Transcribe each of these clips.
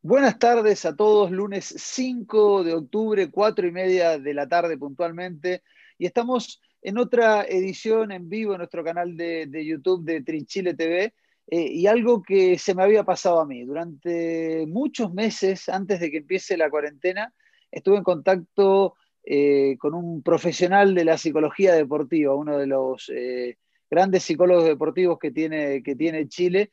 Buenas tardes a todos, lunes 5 de octubre, 4 y media de la tarde puntualmente, y estamos en otra edición en vivo en nuestro canal de, YouTube de Trinchile TV, eh, y algo que se me había pasado a mí. Durante muchos meses antes de que empiece la cuarentena, estuve en contacto eh, con un profesional de la psicología deportiva, uno de los eh, grandes psicólogos deportivos que tiene, que tiene Chile,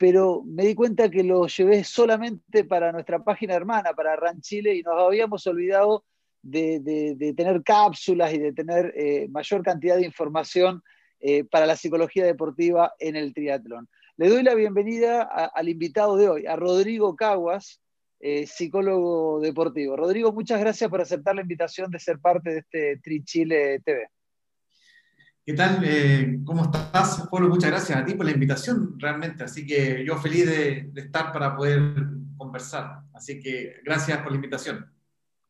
pero me di cuenta que lo llevé solamente para nuestra página hermana, para RAN Chile, y nos habíamos olvidado de, tener cápsulas y de tener eh, mayor cantidad de información eh, para la psicología deportiva en el triatlón. Le doy la bienvenida al invitado de hoy, a Rodrigo Caguas, eh, psicólogo deportivo. Rodrigo, muchas gracias por aceptar la invitación de ser parte de este Tri Chile TV. ¿Qué tal? Eh, ¿Cómo estás, Pablo? Muchas gracias a ti por la invitación, realmente. Así que yo feliz de, estar para poder conversar. Así que gracias por la invitación.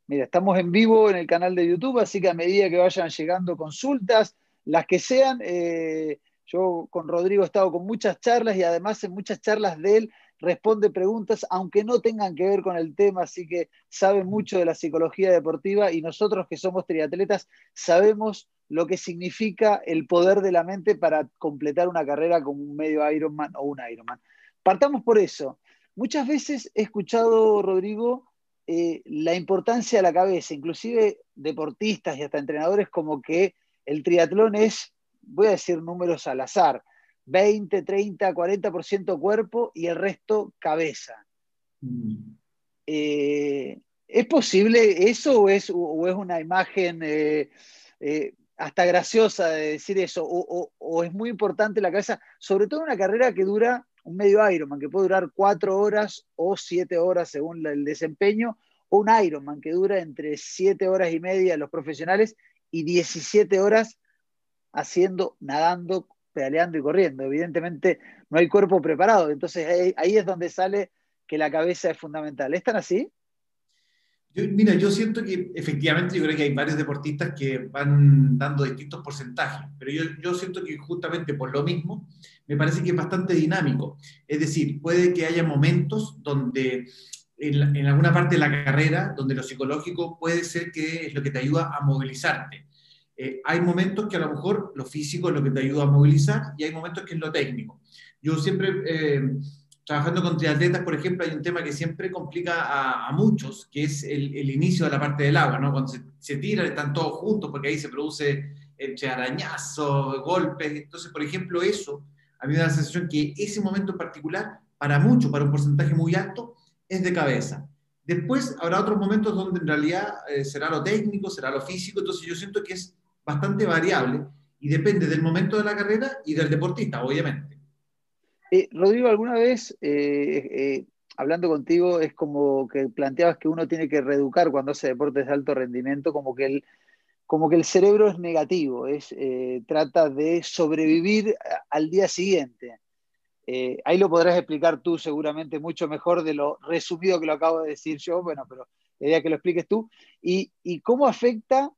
Mira, estamos en vivo en el canal de YouTube, así que a medida que vayan llegando consultas, las que sean, eh, yo con Rodrigo he estado con muchas charlas y además en muchas charlas de él responde preguntas, aunque no tengan que ver con el tema, así que sabe mucho de la psicología deportiva y nosotros que somos triatletas sabemos lo que significa el poder de la mente para completar una carrera como un medio Ironman o un Ironman. Partamos por eso. Muchas veces he escuchado, Rodrigo, eh, la importancia de la cabeza, inclusive deportistas y hasta entrenadores, como que el triatlón es, voy a decir números al azar, 20, 30, 40% cuerpo y el resto cabeza. Mm. Eh, ¿Es posible eso o es, una imagen eh, hasta graciosa de decir eso, o, es muy importante la cabeza, sobre todo en una carrera que dura un medio Ironman, que puede durar cuatro horas o siete horas según el desempeño, o un Ironman que dura entre siete horas y media los profesionales y 17 horas haciendo, nadando, pedaleando y corriendo. Evidentemente no hay cuerpo preparado, entonces ahí, ahí es donde sale que la cabeza es fundamental. ¿Están así? Mira, yo siento que efectivamente yo creo que hay varios deportistas que van dando distintos porcentajes, pero yo, yo siento que justamente por lo mismo me parece que es bastante dinámico. Es decir, puede que haya momentos donde en, en, alguna parte de la carrera, donde lo psicológico puede ser que es lo que te ayuda a movilizarte. Eh, hay momentos que a lo mejor lo físico es lo que te ayuda a movilizar y hay momentos que es lo técnico. Yo siempre... Eh, trabajando con triatletas, por ejemplo, hay un tema que siempre complica a, muchos, que es el, inicio de la parte del agua, ¿no? Cuando se, tiran, están todos juntos, porque ahí se produce entre arañazos, golpes. Entonces, por ejemplo, eso, a mí me da la sensación que ese momento en particular, para muchos, para un porcentaje muy alto, es de cabeza. Después habrá otros momentos donde en realidad eh, será lo técnico, será lo físico, entonces yo siento que es bastante variable y depende del momento de la carrera y del deportista, obviamente. Eh, Rodrigo, alguna vez, eh, eh, hablando contigo, es como que planteabas que uno tiene que reeducar cuando hace deportes de alto rendimiento, como que el, como que el cerebro es negativo, es, trata de sobrevivir al día siguiente. ahí lo podrás explicar tú seguramente mucho mejor de lo resumido que lo acabo de decir yo, bueno, pero la que lo expliques tú. ¿Y, y cómo afecta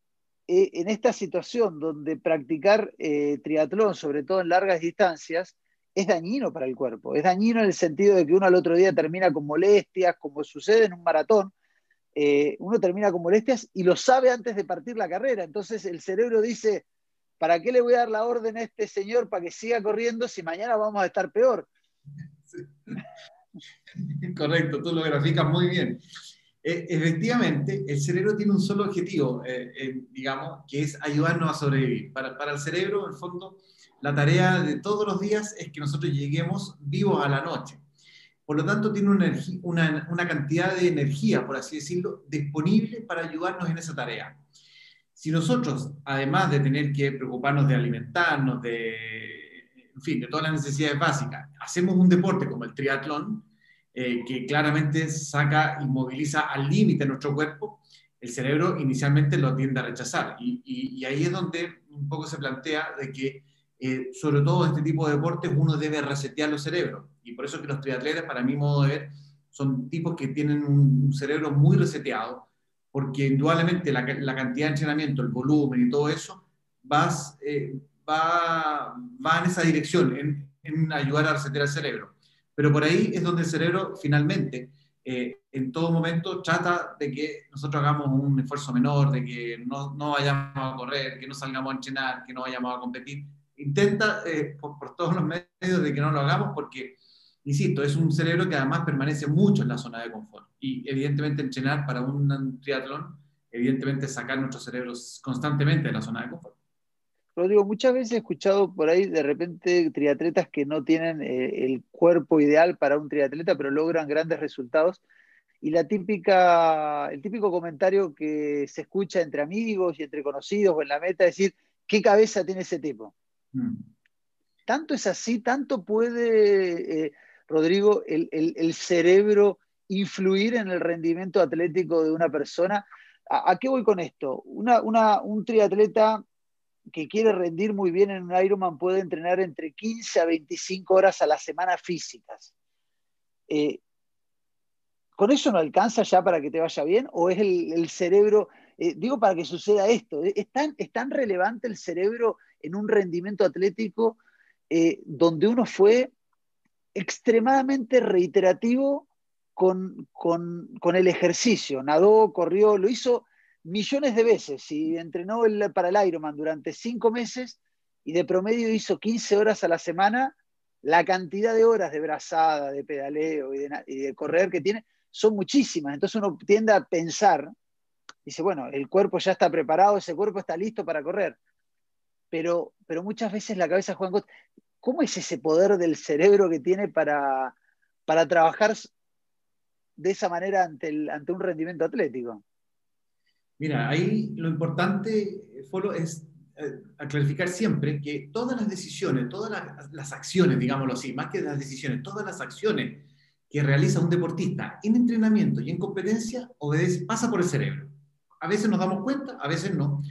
en esta situación donde practicar triatlón, sobre todo en largas distancias, es dañino para el cuerpo. Es dañino en el sentido de que uno al otro día termina con molestias, como sucede en un maratón. Eh, uno termina con molestias y lo sabe antes de partir la carrera. Entonces el cerebro dice, ¿para qué le voy a dar la orden a este señor para que siga corriendo si mañana vamos a estar peor? Correcto, tú lo graficas muy bien. Eh, efectivamente, el cerebro tiene un solo objetivo, eh, digamos, que es ayudarnos a sobrevivir. Para, para el cerebro, en el fondo, la tarea de todos los días es que nosotros lleguemos vivos a la noche. Por lo tanto, tiene una, cantidad de energía, por así decirlo, disponible para ayudarnos en esa tarea. Si nosotros, además de tener que preocuparnos de alimentarnos, de, en fin, de todas las necesidades básicas, hacemos un deporte como el triatlón, eh, que claramente saca y moviliza al límite nuestro cuerpo, el cerebro inicialmente lo tiende a rechazar. Y, y ahí es donde un poco se plantea de que eh, sobre todo este tipo de deportes, uno debe resetear los cerebros. Y por eso que los triatletas, para mi modo de ver, son tipos que tienen un cerebro muy reseteado, porque indudablemente la, cantidad de entrenamiento, el volumen y todo eso, vas, eh, va, va en esa dirección, en, en, ayudar a resetear el cerebro. Pero por ahí es donde el cerebro finalmente eh, en todo momento trata de que nosotros hagamos un esfuerzo menor, de que no, no vayamos a correr, que no salgamos a entrenar, que no vayamos a competir. Intenta eh, por, todos los medios de que no lo hagamos porque, insisto, es un cerebro que además permanece mucho en la zona de confort. Y evidentemente entrenar para un triatlón, evidentemente sacar nuestros cerebros constantemente de la zona de confort. Rodrigo, muchas veces he escuchado por ahí de repente triatletas que no tienen eh, el cuerpo ideal para un triatleta, pero logran grandes resultados. Y la típica, el típico comentario que se escucha entre amigos y entre conocidos o en la meta es decir, ¿qué cabeza tiene ese tipo? Mm. Tanto es así, tanto puede, eh, Rodrigo, el, cerebro influir en el rendimiento atlético de una persona. ¿A, qué voy con esto? un triatleta que quiere rendir muy bien en un Ironman puede entrenar entre 15 a 25 horas a la semana físicas. Eh, ¿Con eso no alcanza ya para que te vaya bien? ¿O es el, cerebro, eh, digo para que suceda esto, ¿es tan, es tan, relevante el cerebro en un rendimiento atlético eh, donde uno fue extremadamente reiterativo con, con, el ejercicio? Nadó, corrió, lo hizo millones de veces y entrenó para el Ironman durante cinco meses y de promedio hizo 15 horas a la semana, la cantidad de horas de brazada, de pedaleo y de, correr que tiene son muchísimas. Entonces uno tiende a pensar, dice, bueno, el cuerpo ya está preparado, ese cuerpo está listo para correr. Pero, pero muchas veces la cabeza juega en ¿Cómo es ese poder del cerebro que tiene para, para trabajar de esa manera ante, ante un rendimiento atlético? Mira, ahí lo importante, Folo, es eh, clarificar siempre que todas las decisiones, todas las, acciones, digámoslo así, más que las decisiones, todas las acciones que realiza un deportista en entrenamiento y en competencia pasa por el cerebro. A veces nos damos cuenta, a veces no,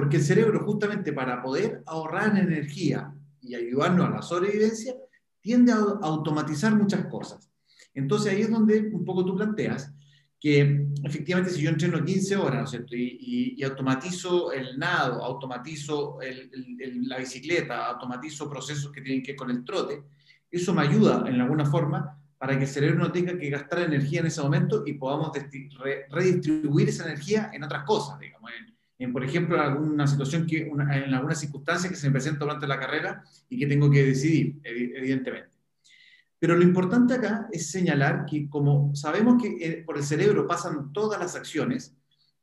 porque el cerebro justamente para poder ahorrar energía y ayudarnos a la sobrevivencia, tiende a automatizar muchas cosas. Entonces ahí es donde un poco tú planteas que efectivamente si yo entreno 15 horas, ¿no es cierto? Y, automatizo el nado, automatizo la bicicleta, automatizo procesos que tienen que ver con el trote, eso me ayuda en alguna forma para que el cerebro no tenga que gastar energía en ese momento y podamos redistribuir esa energía en otras cosas, digamos, en, por ejemplo, en alguna situación, que, en alguna circunstancia que se me presenta durante la carrera y que tengo que decidir, evidentemente. Pero lo importante acá es señalar que como sabemos que eh, por el cerebro pasan todas las acciones,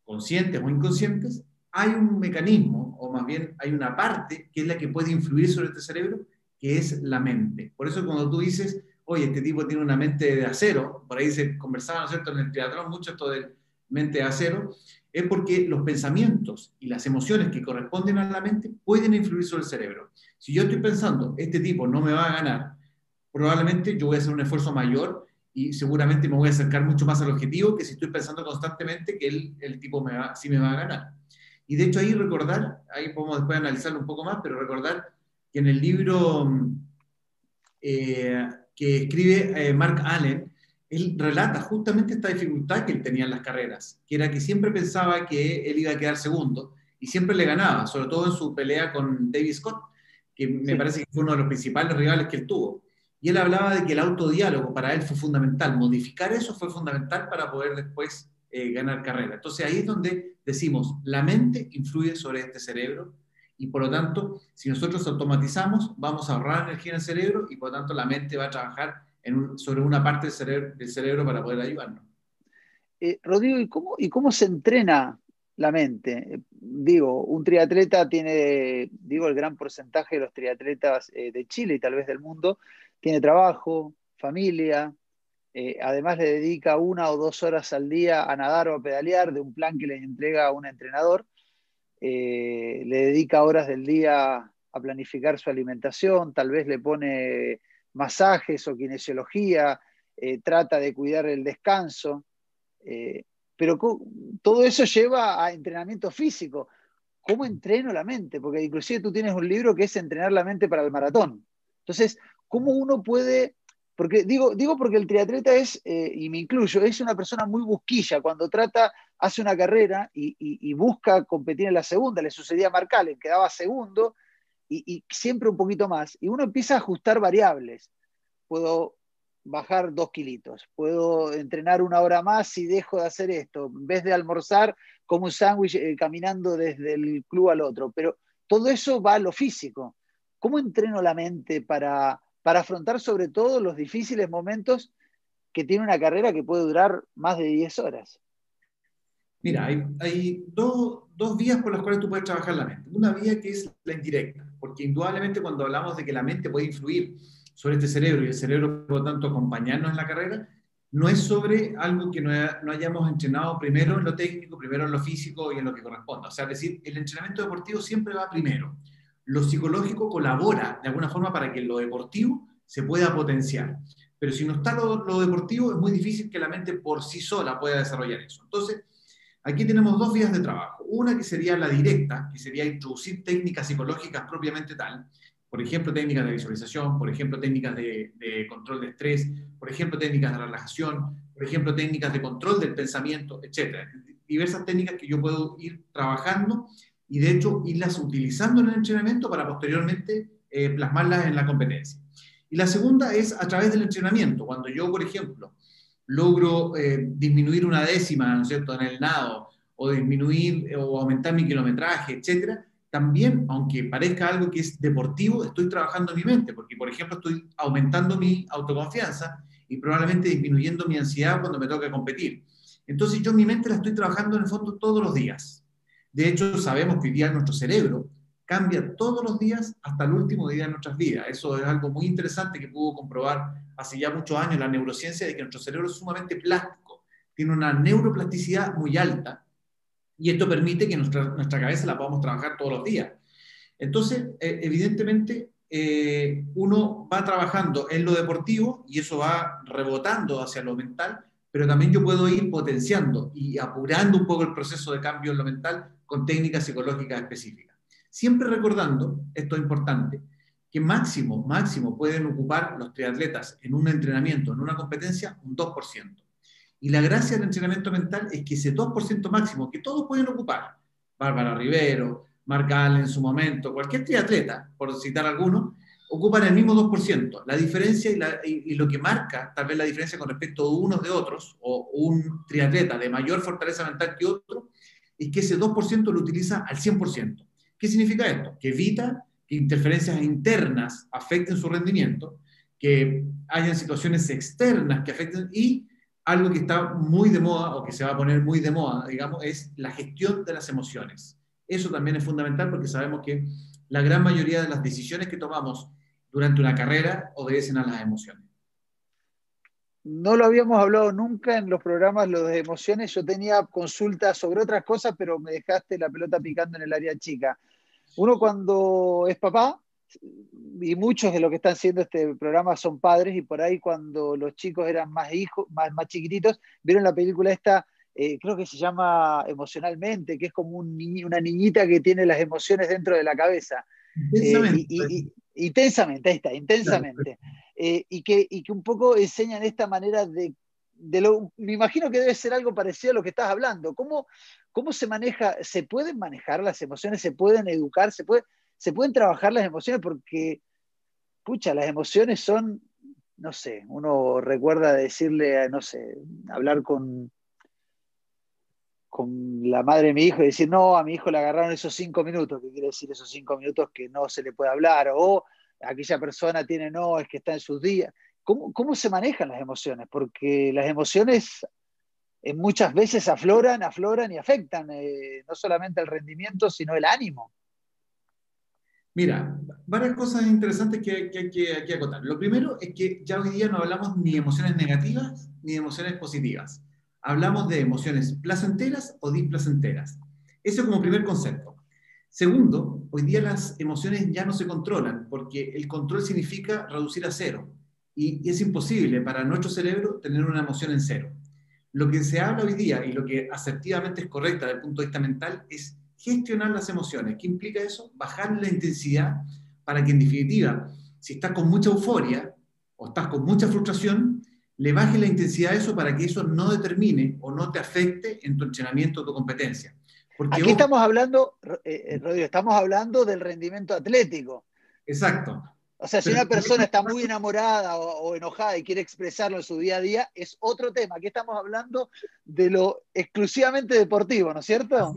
conscientes o inconscientes, hay un mecanismo, o más bien hay una parte que es la que puede influir sobre este cerebro, que es la mente. Por eso cuando tú dices, oye, este tipo tiene una mente de acero, por ahí se conversaba, ¿no es cierto?, en el teatro mucho esto de mente de acero, es porque los pensamientos y las emociones que corresponden a la mente pueden influir sobre el cerebro. Si yo estoy pensando, este tipo no me va a ganar, probablemente yo voy a hacer un esfuerzo mayor y seguramente me voy a acercar mucho más al objetivo que si estoy pensando constantemente que el, el tipo me va, sí me va a ganar. Y de hecho ahí recordar, ahí podemos después analizarlo un poco más, pero recordar que en el libro eh, que escribe eh, Mark Allen, él relata justamente esta dificultad que él tenía en las carreras, que era que siempre pensaba que él iba a quedar segundo y siempre le ganaba, sobre todo en su pelea con David Scott, que me parece que fue uno de los principales rivales que él tuvo. Y él hablaba de que el autodiálogo para él fue fundamental, modificar eso fue fundamental para poder después eh, ganar carrera. Entonces ahí es donde decimos, la mente influye sobre este cerebro y por lo tanto, si nosotros automatizamos, vamos a ahorrar energía en el cerebro y por lo tanto la mente va a trabajar en sobre una parte del cerebro, para poder ayudarnos. Eh, Rodrigo, ¿y cómo, ¿y cómo se entrena la mente? Digo, un triatleta tiene, digo, el gran porcentaje de los triatletas eh, de Chile y tal vez del mundo, tiene trabajo, familia, eh, además le dedica una o dos horas al día a nadar o a pedalear de un plan que le entrega un entrenador, le dedica horas del día a planificar su alimentación, tal vez le pone masajes o kinesiología, eh, trata de cuidar el descanso, pero todo eso lleva a entrenamiento físico. ¿Cómo entreno la mente? Porque inclusive tú tienes un libro que es entrenar la mente para el maratón. Entonces, ¿Cómo uno puede, porque digo, digo porque el triatleta es, eh, y me incluyo, es una persona muy busquilla, cuando trata, hace una carrera y, busca competir en la segunda, le sucedía a Mark Allen, quedaba segundo y, siempre un poquito más, y uno empieza a ajustar variables. Puedo bajar dos kilitos, puedo entrenar una hora más si dejo de hacer esto, en vez de almorzar como un sándwich eh, caminando desde el club al otro, pero todo eso va a lo físico. ¿Cómo entreno la mente para, para afrontar sobre todo los difíciles momentos que tiene una carrera que puede durar más de 10 horas? Mira, hay, dos, dos, vías por las cuales tú puedes trabajar la mente. Una vía que es la indirecta, porque indudablemente cuando hablamos de que la mente puede influir sobre este cerebro y el cerebro, por lo tanto, acompañarnos en la carrera, no es sobre algo que no, no, hayamos entrenado primero en lo técnico, primero en lo físico y en lo que corresponda. O sea, es decir, el entrenamiento deportivo siempre va primero. Lo psicológico colabora de alguna forma para que lo deportivo se pueda potenciar. Pero si no está lo, lo deportivo, es muy difícil que la mente por sí sola pueda desarrollar eso. Entonces, aquí tenemos dos vías de trabajo. Una que sería la directa, que sería introducir técnicas psicológicas propiamente tal, por ejemplo, técnicas de visualización, por ejemplo, técnicas de, control de estrés, por ejemplo, técnicas de relajación, por ejemplo, técnicas de control del pensamiento, etc. Diversas técnicas que yo puedo ir trabajando y de hecho irlas utilizando en el entrenamiento para posteriormente eh, plasmarlas en la competencia. Y la segunda es a través del entrenamiento. Cuando yo, por ejemplo, logro eh, disminuir una décima, ¿no es cierto?, en el nado, o disminuir o aumentar mi kilometraje, etcétera, también, aunque parezca algo que es deportivo, estoy trabajando mi mente, porque por ejemplo estoy aumentando mi autoconfianza y probablemente disminuyendo mi ansiedad cuando me toca competir. Entonces yo mi mente la estoy trabajando en el fondo todos los días. De hecho, sabemos que hoy día nuestro cerebro cambia todos los días hasta el último día de nuestras vidas. Eso es algo muy interesante que pudo comprobar hace ya muchos años la neurociencia de que nuestro cerebro es sumamente plástico, tiene una neuroplasticidad muy alta y esto permite que nuestra, nuestra cabeza la podamos trabajar todos los días. Entonces, eh, evidentemente, eh, uno va trabajando en lo deportivo y eso va rebotando hacia lo mental, pero también yo puedo ir potenciando y apurando un poco el proceso de cambio en lo mental con técnicas psicológicas específicas. Siempre recordando, esto es importante, que máximo, máximo pueden ocupar los triatletas en un entrenamiento, en una competencia, un 2%. Y la gracia del entrenamiento mental es que ese 2% máximo que todos pueden ocupar, Bárbara Rivero, Marc Allen en su momento, cualquier triatleta, por citar alguno, ocupan el mismo 2%. La diferencia y, lo que marca tal vez la diferencia con respecto a unos de otros, o un triatleta de mayor fortaleza mental que otro, es que ese 2% lo utiliza al 100%. ¿Qué significa esto? Que evita que interferencias internas afecten su rendimiento, que hayan situaciones externas que afecten y algo que está muy de moda o que se va a poner muy de moda, digamos, es la gestión de las emociones. Eso también es fundamental porque sabemos que la gran mayoría de las decisiones que tomamos durante una carrera obedecen a las emociones. No lo habíamos hablado nunca en los programas, lo de emociones. Yo tenía consultas sobre otras cosas, pero me dejaste la pelota picando en el área chica. Uno cuando es papá, y muchos de los que están haciendo este programa son padres y por ahí cuando los chicos eran más hijos, más, más chiquititos, vieron la película esta, eh, creo que se llama Emocionalmente, que es como una niñita que tiene las emociones dentro de la cabeza. Intensamente. Eh, intensamente, ahí está, intensamente. Eh, y, que, y que un poco enseñan esta manera de, de lo, me imagino que debe ser algo parecido a lo que estás hablando. ¿Cómo, ¿Cómo se maneja, se pueden manejar las emociones, se pueden educar, se puede se pueden trabajar las emociones porque, pucha, las emociones son, no sé, uno recuerda decirle, no sé, hablar con, con la madre de mi hijo y decir, no, a mi hijo le agarraron esos cinco minutos, ¿qué quiere decir esos cinco minutos que no se le puede hablar? O aquella persona tiene, no, es que está en sus días. ¿Cómo, cómo se manejan las emociones? Porque las emociones muchas veces afloran, afloran y afectan eh, no solamente el rendimiento, sino el ánimo. Mira, varias cosas interesantes que, hay que acotar. Lo primero es que ya hoy día no hablamos ni de emociones negativas ni de emociones positivas. Hablamos de emociones placenteras o displacenteras. Eso como primer concepto. Segundo, hoy día las emociones ya no se controlan porque el control significa reducir a cero. Y, es imposible para nuestro cerebro tener una emoción en cero. Lo que se habla hoy día y lo que asertivamente es correcta desde el punto de vista mental es gestionar las emociones. ¿Qué implica eso? Bajar la intensidad para que en definitiva, si estás con mucha euforia o estás con mucha frustración, le baje la intensidad a eso para que eso no determine o no te afecte en tu entrenamiento o tu competencia. Porque Aquí estamos hablando, eh, eh, Rodrigo, estamos hablando del rendimiento atlético. Exacto. O sea, si una persona está muy enamorada o, enojada y quiere expresarlo en su día a día, es otro tema. Aquí estamos hablando de lo exclusivamente deportivo, ¿no es cierto?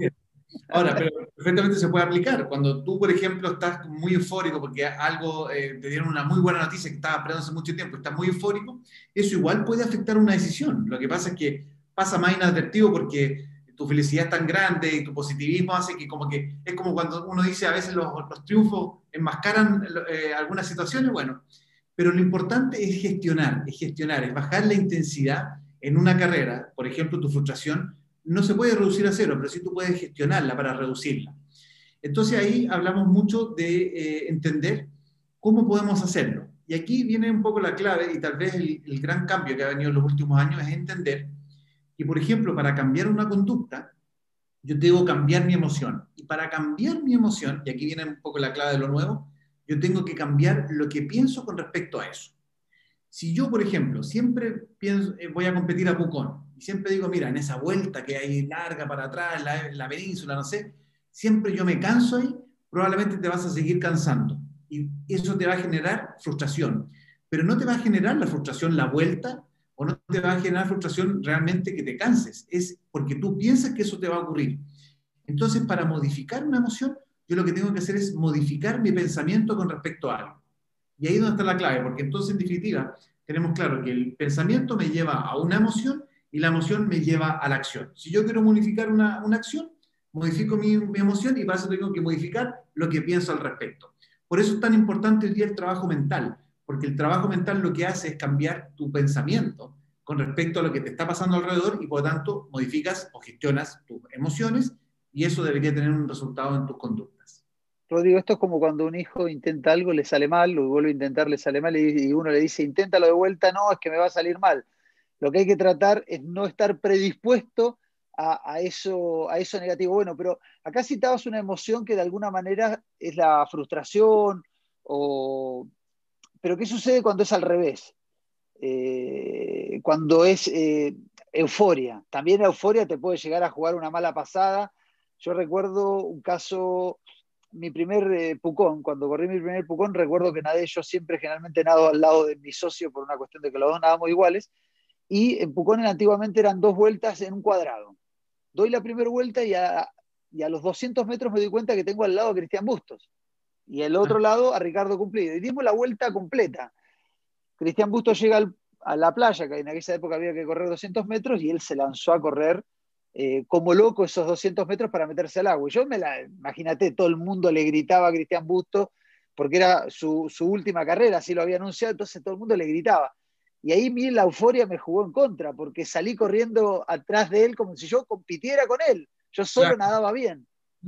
Ahora, pero perfectamente se puede aplicar. Cuando tú, por ejemplo, estás muy eufórico porque algo, eh, te dieron una muy buena noticia que estaba esperando hace mucho tiempo, estás muy eufórico, eso igual puede afectar una decisión. Lo que pasa es que pasa más inadvertido porque tu felicidad es tan grande y tu positivismo hace que como que es como cuando uno dice a veces los, los triunfos enmascaran eh, algunas situaciones, bueno, pero lo importante es gestionar, es gestionar, es bajar la intensidad en una carrera, por ejemplo, tu frustración no se puede reducir a cero, pero sí tú puedes gestionarla para reducirla. Entonces ahí hablamos mucho de eh, entender cómo podemos hacerlo. Y aquí viene un poco la clave y tal vez el, gran cambio que ha venido en los últimos años es entender que, por ejemplo, para cambiar una conducta, yo debo cambiar mi emoción. Y para cambiar mi emoción, y aquí viene un poco la clave de lo nuevo, yo tengo que cambiar lo que pienso con respecto a eso. Si yo, por ejemplo, siempre pienso, eh, voy a competir a Pucón, y siempre digo, mira, en esa vuelta que hay larga para atrás, la, la península, no sé, siempre yo me canso ahí, probablemente te vas a seguir cansando. Y eso te va a generar frustración. Pero no te va a generar la frustración la vuelta o no te va a generar frustración realmente que te canses, es porque tú piensas que eso te va a ocurrir. Entonces, para modificar una emoción, yo lo que tengo que hacer es modificar mi pensamiento con respecto a algo. Y ahí es donde está la clave, porque entonces, en definitiva, tenemos claro que el pensamiento me lleva a una emoción y la emoción me lleva a la acción. Si yo quiero modificar una, una acción, modifico mi, mi, emoción y para eso tengo que modificar lo que pienso al respecto. Por eso es tan importante hoy día el trabajo mental, porque el trabajo mental lo que hace es cambiar tu pensamiento con respecto a lo que te está pasando alrededor y por lo tanto modificas o gestionas tus emociones y eso debería tener un resultado en tus conductas. Rodrigo, esto es como cuando un hijo intenta algo, le sale mal, lo vuelve a intentar, le sale mal y uno le dice, inténtalo de vuelta, no, es que me va a salir mal. Lo que hay que tratar es no estar predispuesto a, a, eso, a eso negativo. Bueno, pero acá citabas una emoción que de alguna manera es la frustración o pero ¿qué sucede cuando es al revés? Eh, cuando es eh, euforia. También la euforia te puede llegar a jugar una mala pasada. Yo recuerdo un caso, mi primer eh, Pucón, cuando corrí mi primer Pucón, recuerdo que nadé yo siempre generalmente nado al lado de mi socio por una cuestión de que los dos nadamos iguales. Y en Pucón antiguamente eran dos vueltas en un cuadrado. Doy la primera vuelta y a, y a los 200 metros me doy cuenta que tengo al lado a Cristian Bustos y el otro lado a Ricardo Cumplido. Y dimos la vuelta completa. Cristian Busto llega a la playa, que en aquella época había que correr 200 metros, y él se lanzó a correr eh, como loco esos 200 metros para meterse al agua. Y yo me la, imagínate, todo el mundo le gritaba a Cristian Busto, porque era su, última carrera, así lo había anunciado, entonces todo el mundo le gritaba. Y ahí mi la euforia me jugó en contra, porque salí corriendo atrás de él como si yo compitiera con él. Yo solo nadaba bien.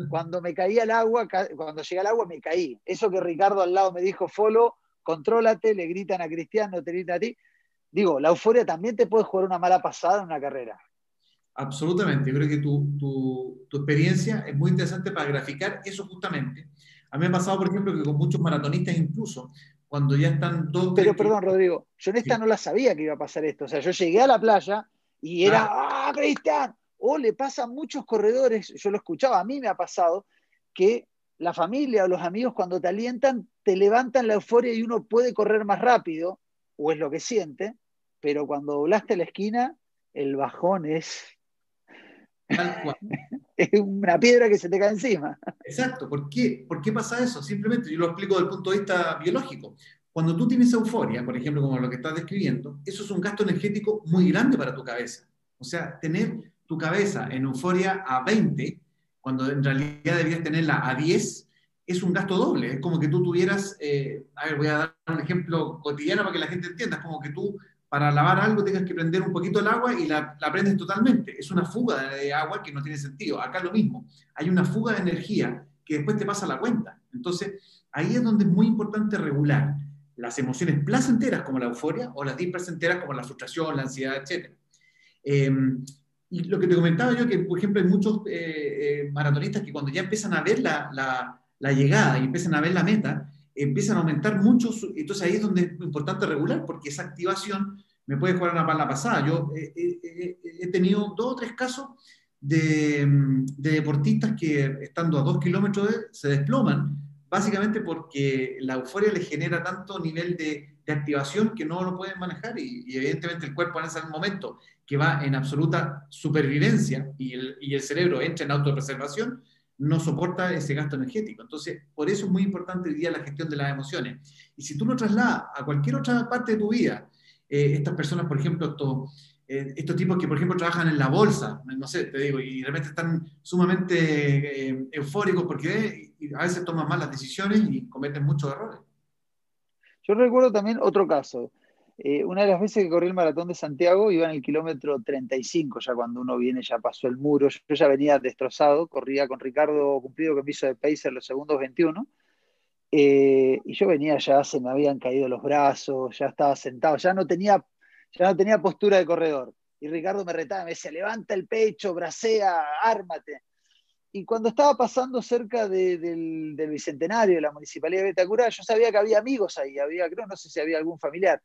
Cuando me caía al agua, cuando llegué al agua me caí. Eso que Ricardo al lado me dijo, Folo, contrólate, le gritan a Cristiano, te gritan a ti. Digo, la euforia también te puede jugar una mala pasada en una carrera. Absolutamente, yo creo que tu, tu, tu, experiencia es muy interesante para graficar eso justamente. A mí me ha pasado, por ejemplo, que con muchos maratonistas incluso, cuando ya están todos... Pero perdón, Rodrigo, yo en esta no la sabía que iba a pasar esto. O sea, yo llegué a la playa y era, ¡ah, Cristian! O le pasa a muchos corredores, yo lo escuchaba, a mí me ha pasado, que la familia o los amigos cuando te alientan, te levantan la euforia y uno puede correr más rápido, o es lo que siente, pero cuando doblaste la esquina, el bajón es... es una piedra que se te cae encima. Exacto, ¿por qué? ¿Por qué pasa eso? Simplemente, yo lo explico desde el punto de vista biológico. Cuando tú tienes euforia, por ejemplo, como lo que estás describiendo, eso es un gasto energético muy grande para tu cabeza. O sea, tener tu cabeza en euforia a 20, cuando en realidad deberías tenerla a 10, es un gasto doble. Es como que tú tuvieras, eh, a ver, voy a dar un ejemplo cotidiano para que la gente entienda, es como que tú para lavar algo tengas que prender un poquito el agua y la, la prendes totalmente. Es una fuga de agua que no tiene sentido. Acá lo mismo. Hay una fuga de energía que después te pasa la cuenta. Entonces, ahí es donde es muy importante regular las emociones placenteras como la euforia o las displacenteras como la frustración, la ansiedad, etc. Y lo que te comentaba yo, que por ejemplo hay muchos eh, eh, maratonistas que cuando ya empiezan a ver la, llegada y empiezan a ver la meta, empiezan a aumentar mucho, entonces ahí es donde es importante regular, porque esa activación me puede jugar una pala pasada. Yo eh, he tenido dos o tres casos de, de, deportistas que estando a dos kilómetros de, se desploman, básicamente porque la euforia le genera tanto nivel de, activación que no lo pueden manejar y, evidentemente el cuerpo en ese momento que va en absoluta supervivencia y el, y el cerebro entra en autopreservación, no soporta ese gasto energético. Entonces, por eso es muy importante hoy la gestión de las emociones. Y si tú lo trasladas a cualquier otra parte de tu vida, eh, estas personas, por ejemplo, eh, estos tipos que, por ejemplo, trabajan en la bolsa, no sé, te digo, y realmente están sumamente eh, eufóricos porque a veces toman malas decisiones y cometen muchos errores. Yo recuerdo también otro caso. Eh, una de las veces que corrí el maratón de Santiago iba en el kilómetro 35, ya cuando uno viene ya pasó el muro, yo ya venía destrozado, corría con Ricardo Cumplido que me hizo de Pacer los segundos 21, eh, y yo venía ya, se me habían caído los brazos, ya estaba sentado, ya no tenía, ya no tenía postura de corredor. Y Ricardo me retaba, me decía, levanta el pecho, bracea, ármate. Y cuando estaba pasando cerca del, Bicentenario de la Municipalidad de Betacura, yo sabía que había amigos ahí, había, creo, no sé si había algún familiar.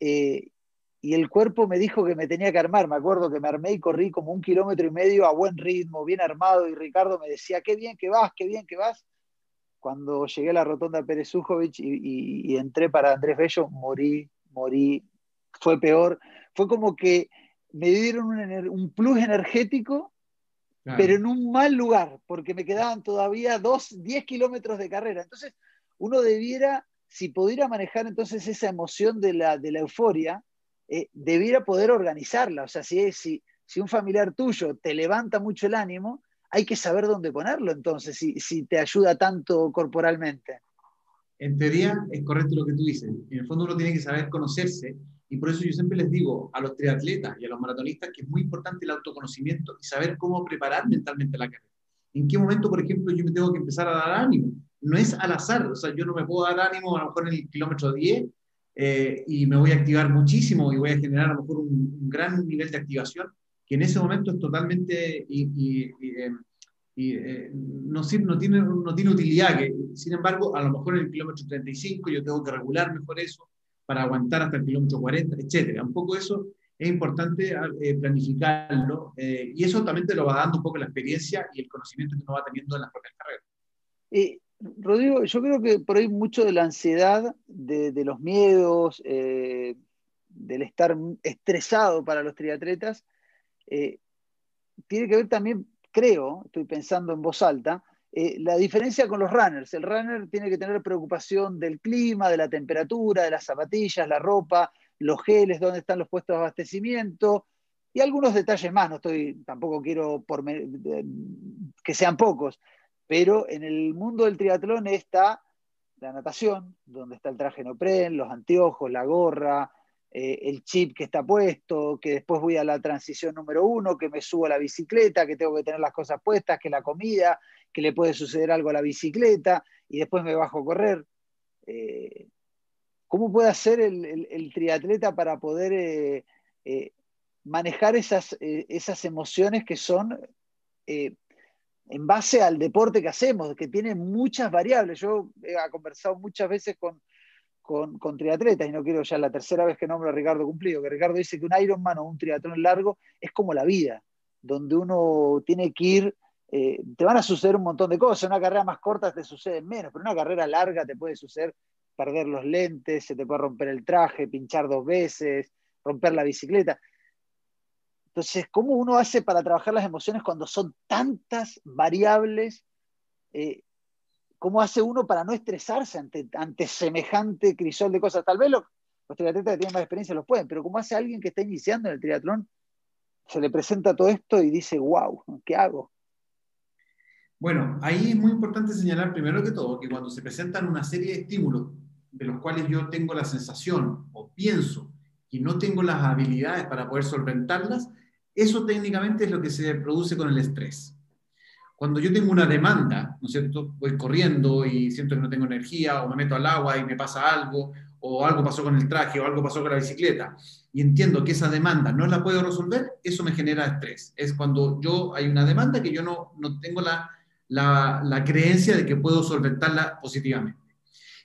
Eh, y el cuerpo me dijo que me tenía que armar. Me acuerdo que me armé y corrí como un kilómetro y medio a buen ritmo, bien armado, y Ricardo me decía, qué bien que vas, qué bien que vas. Cuando llegué a la rotonda Pérez Ujovic y, entré para Andrés Bello, morí, morí, fue peor. Fue como que me dieron un, plus energético, pero en un mal lugar, porque me quedaban todavía dos, 10 kilómetros de carrera. Entonces, uno debiera si pudiera manejar entonces esa emoción de la, de la euforia, eh, debiera poder organizarla. O sea, si, si, si un familiar tuyo te levanta mucho el ánimo, hay que saber dónde ponerlo entonces, si, si te ayuda tanto corporalmente. En teoría es correcto lo que tú dices. En el fondo uno tiene que saber conocerse y por eso yo siempre les digo a los triatletas y a los maratonistas que es muy importante el autoconocimiento y saber cómo preparar mentalmente la carrera. ¿En qué momento, por ejemplo, yo me tengo que empezar a dar ánimo? No es al azar, o sea, yo no me puedo dar ánimo a lo mejor en el kilómetro 10 eh, y me voy a activar muchísimo y voy a generar a lo mejor un, gran nivel de activación que en ese momento es totalmente y, eh, eh, no, tiene, no tiene utilidad. Sin embargo, a lo mejor en el kilómetro 35 yo tengo que regular mejor eso para aguantar hasta el kilómetro 40, etcétera. Un poco eso es importante planificarlo y eso también lo va dando un poco la experiencia y el conocimiento que uno va teniendo en las propias carreras. Rodrigo, yo creo que por ahí mucho de la ansiedad, de, los miedos, eh, del estar estresado para los triatletas, eh, tiene que ver también, creo, estoy pensando en voz alta, eh, la diferencia con los runners. El runner tiene que tener preocupación del clima, de la temperatura, de las zapatillas, la ropa, los geles, dónde están los puestos de abastecimiento y algunos detalles más. No estoy, tampoco quiero por, que sean pocos, pero en el mundo del triatlón está la natación, donde está el traje nopren, los anteojos, la gorra, eh, el chip que está puesto, que después voy a la transición número uno, que me subo a la bicicleta, que tengo que tener las cosas puestas, que la comida, que le puede suceder algo a la bicicleta y después me bajo a correr. Eh, ¿Cómo puede hacer el, triatleta para poder eh, manejar esas, esas, emociones que son en base al deporte que hacemos, que tiene muchas variables. Yo he conversado muchas veces con, con, triatletas, y no quiero ya la tercera vez que nombro a Ricardo Cumplido, que Ricardo dice que un Ironman o un triatlón largo es como la vida, donde uno tiene que ir, eh, te van a suceder un montón de cosas, una carrera más corta te sucede menos, pero una carrera larga te puede suceder perder los lentes, se te puede romper el traje, pinchar dos veces, romper la bicicleta. Entonces, ¿cómo uno hace para trabajar las emociones cuando son tantas variables? Eh, ¿Cómo hace uno para no estresarse ante, ante semejante crisol de cosas? Tal vez los, triatletas que tienen más experiencia los pueden, pero ¿cómo hace alguien que está iniciando en el triatlón? Se le presenta todo esto y dice, wow, ¿qué hago? Bueno, ahí es muy importante señalar primero que todo que cuando se presentan una serie de estímulos de los cuales yo tengo la sensación o pienso que no tengo las habilidades para poder solventarlas, eso técnicamente es lo que se produce con el estrés. Cuando yo tengo una demanda, ¿no es cierto? Voy corriendo y siento que no tengo energía, o me meto al agua y me pasa algo, o algo pasó con el traje, o algo pasó con la bicicleta, y entiendo que esa demanda no la puedo resolver, eso me genera estrés. Es cuando yo hay una demanda que yo no, no tengo la, la, la creencia de que puedo solventarla positivamente.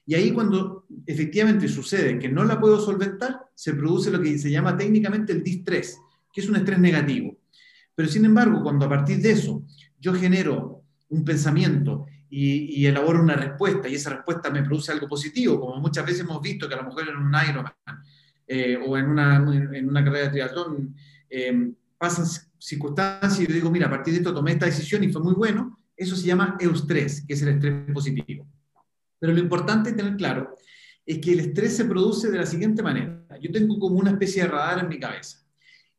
Y ahí cuando efectivamente sucede que no la puedo solventar, se produce lo que se llama técnicamente el distrés, que es un estrés negativo. Pero sin embargo, cuando a partir de eso yo genero un pensamiento y, elaboro una respuesta y esa respuesta me produce algo positivo, como muchas veces hemos visto que a lo mejor en un Ironman eh, o en una, carrera de triatlón eh, pasan circunstancias y yo digo, mira, a partir de esto tomé esta decisión y fue muy bueno, eso se llama eustrés, que es el estrés positivo. Pero lo importante tener claro es que el estrés se produce de la siguiente manera. Yo tengo como una especie de radar en mi cabeza.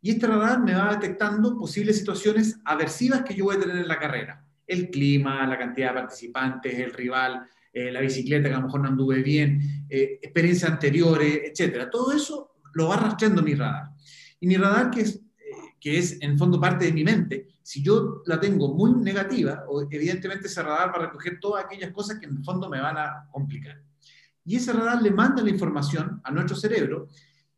Y este radar me va detectando posibles situaciones aversivas que yo voy a tener en la carrera. El clima, la cantidad de participantes, el rival, eh, la bicicleta que a lo mejor no anduve bien, eh, experiencias anteriores, etc. Todo eso lo va rastreando mi radar. Y mi radar, que es, eh, que es en fondo parte de mi mente, si yo la tengo muy negativa, evidentemente ese radar va a recoger todas aquellas cosas que en el fondo me van a complicar. Y ese radar le manda la información a nuestro cerebro,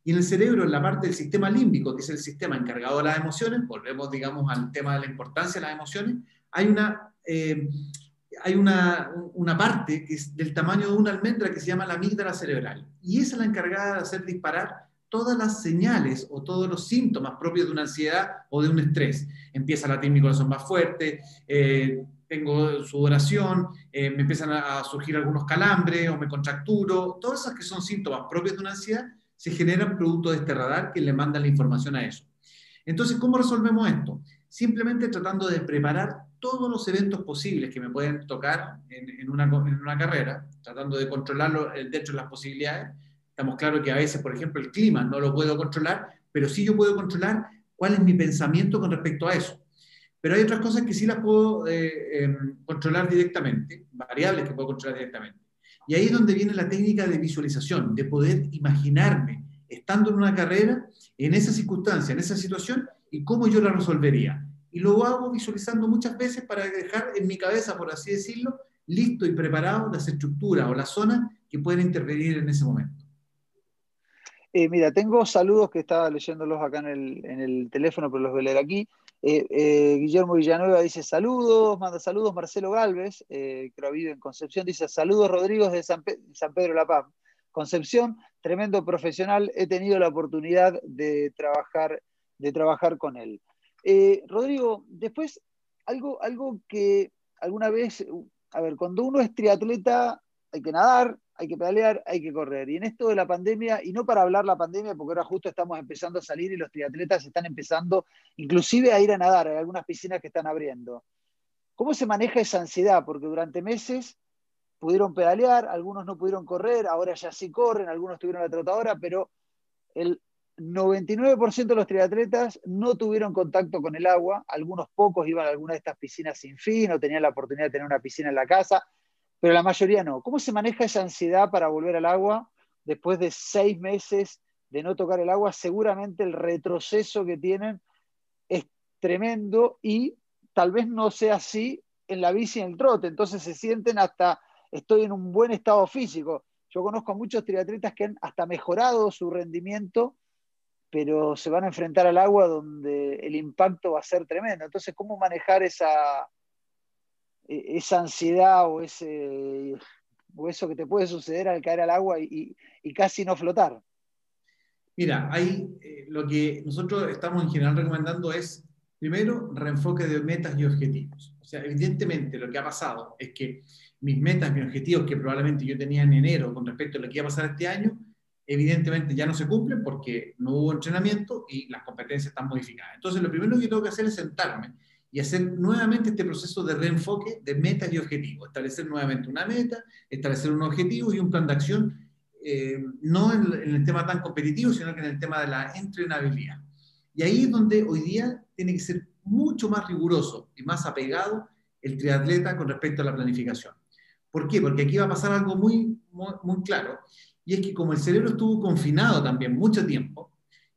y en el cerebro, en la parte del sistema límbico, que es el sistema encargado de las emociones, volvemos, digamos, al tema de la importancia de las emociones, hay una, hay una, una, parte que es del tamaño de una almendra que se llama la amígdala cerebral. Y esa es la encargada de hacer disparar todas las señales o todos los síntomas propios de una ansiedad o de un estrés. Empieza a latir mi corazón más fuerte, eh, tengo sudoración, eh, me empiezan a, surgir algunos calambres o me contracturo. Todas esas que son síntomas propios de una ansiedad se generan producto de este radar que le manda la información a eso. Entonces, ¿cómo resolvemos esto? Simplemente tratando de preparar todos los eventos posibles que me pueden tocar en, una, carrera, tratando de controlarlo dentro de las posibilidades. Estamos claros que a veces, por ejemplo, el clima no lo puedo controlar, pero sí yo puedo controlar cuál es mi pensamiento con respecto a eso. Pero hay otras cosas que sí las puedo eh, em, controlar directamente, variables que puedo controlar directamente. Y ahí es donde viene la técnica de visualización, de poder imaginarme estando en una carrera, en esa circunstancia, en esa situación, y cómo yo la resolvería y lo hago visualizando muchas veces para dejar en mi cabeza, por así decirlo, listo y preparado las estructuras o las zonas que pueden intervenir en ese momento. Eh, mira, tengo saludos que estaba leyéndolos acá en el, teléfono, pero los voy a leer aquí. Eh, eh, Guillermo Villanueva dice saludos, manda saludos. Marcelo Galvez, que lo vive en Concepción, dice saludos Rodrigo de San, San Pedro La Paz. Concepción, tremendo profesional, he tenido la oportunidad de trabajar, de trabajar con él. Eh, Rodrigo, después, algo, algo que alguna vez, a ver, cuando uno es triatleta, hay que nadar, hay que pedalear, hay que correr. Y en esto de la pandemia, y no para hablar la pandemia, porque ahora justo estamos empezando a salir y los triatletas están empezando inclusive a ir a nadar, hay algunas piscinas que están abriendo. ¿Cómo se maneja esa ansiedad? Porque durante meses pudieron pedalear, algunos no pudieron correr, ahora ya sí corren, algunos tuvieron la trotadora, pero el, 99% de los triatletas no tuvieron contacto con el agua, algunos pocos iban a alguna de estas piscinas sin fin o tenían la oportunidad de tener una piscina en la casa, pero la mayoría no. ¿Cómo se maneja esa ansiedad para volver al agua después de seis meses de no tocar el agua? Seguramente el retroceso que tienen es tremendo y tal vez no sea así en la bici y en el trote, entonces se sienten hasta, estoy en un buen estado físico. Yo conozco a muchos triatletas que han hasta mejorado su rendimiento pero se van a enfrentar al agua donde el impacto va a ser tremendo. Entonces, ¿cómo manejar esa, esa ansiedad o, ese, o eso que te puede suceder al caer al agua y, casi no flotar? Mira, hay, eh, lo que nosotros estamos en general recomendando es, primero, reenfoque de metas y objetivos. O sea, evidentemente lo que ha pasado es que mis metas, mis objetivos que probablemente yo tenía en enero con respecto a lo que iba a pasar este año, evidentemente ya no se cumplen porque no hubo entrenamiento y las competencias están modificadas. Entonces, lo primero que tengo que hacer es sentarme y hacer nuevamente este proceso de reenfoque de metas y objetivos. Establecer nuevamente una meta, establecer un objetivo y un plan de acción, eh, no en, el tema tan competitivo, sino que en el tema de la entrenabilidad. Y ahí es donde hoy día tiene que ser mucho más riguroso y más apegado el triatleta con respecto a la planificación. ¿Por qué? Porque aquí va a pasar algo muy, muy claro, y es que como el cerebro estuvo confinado también mucho tiempo,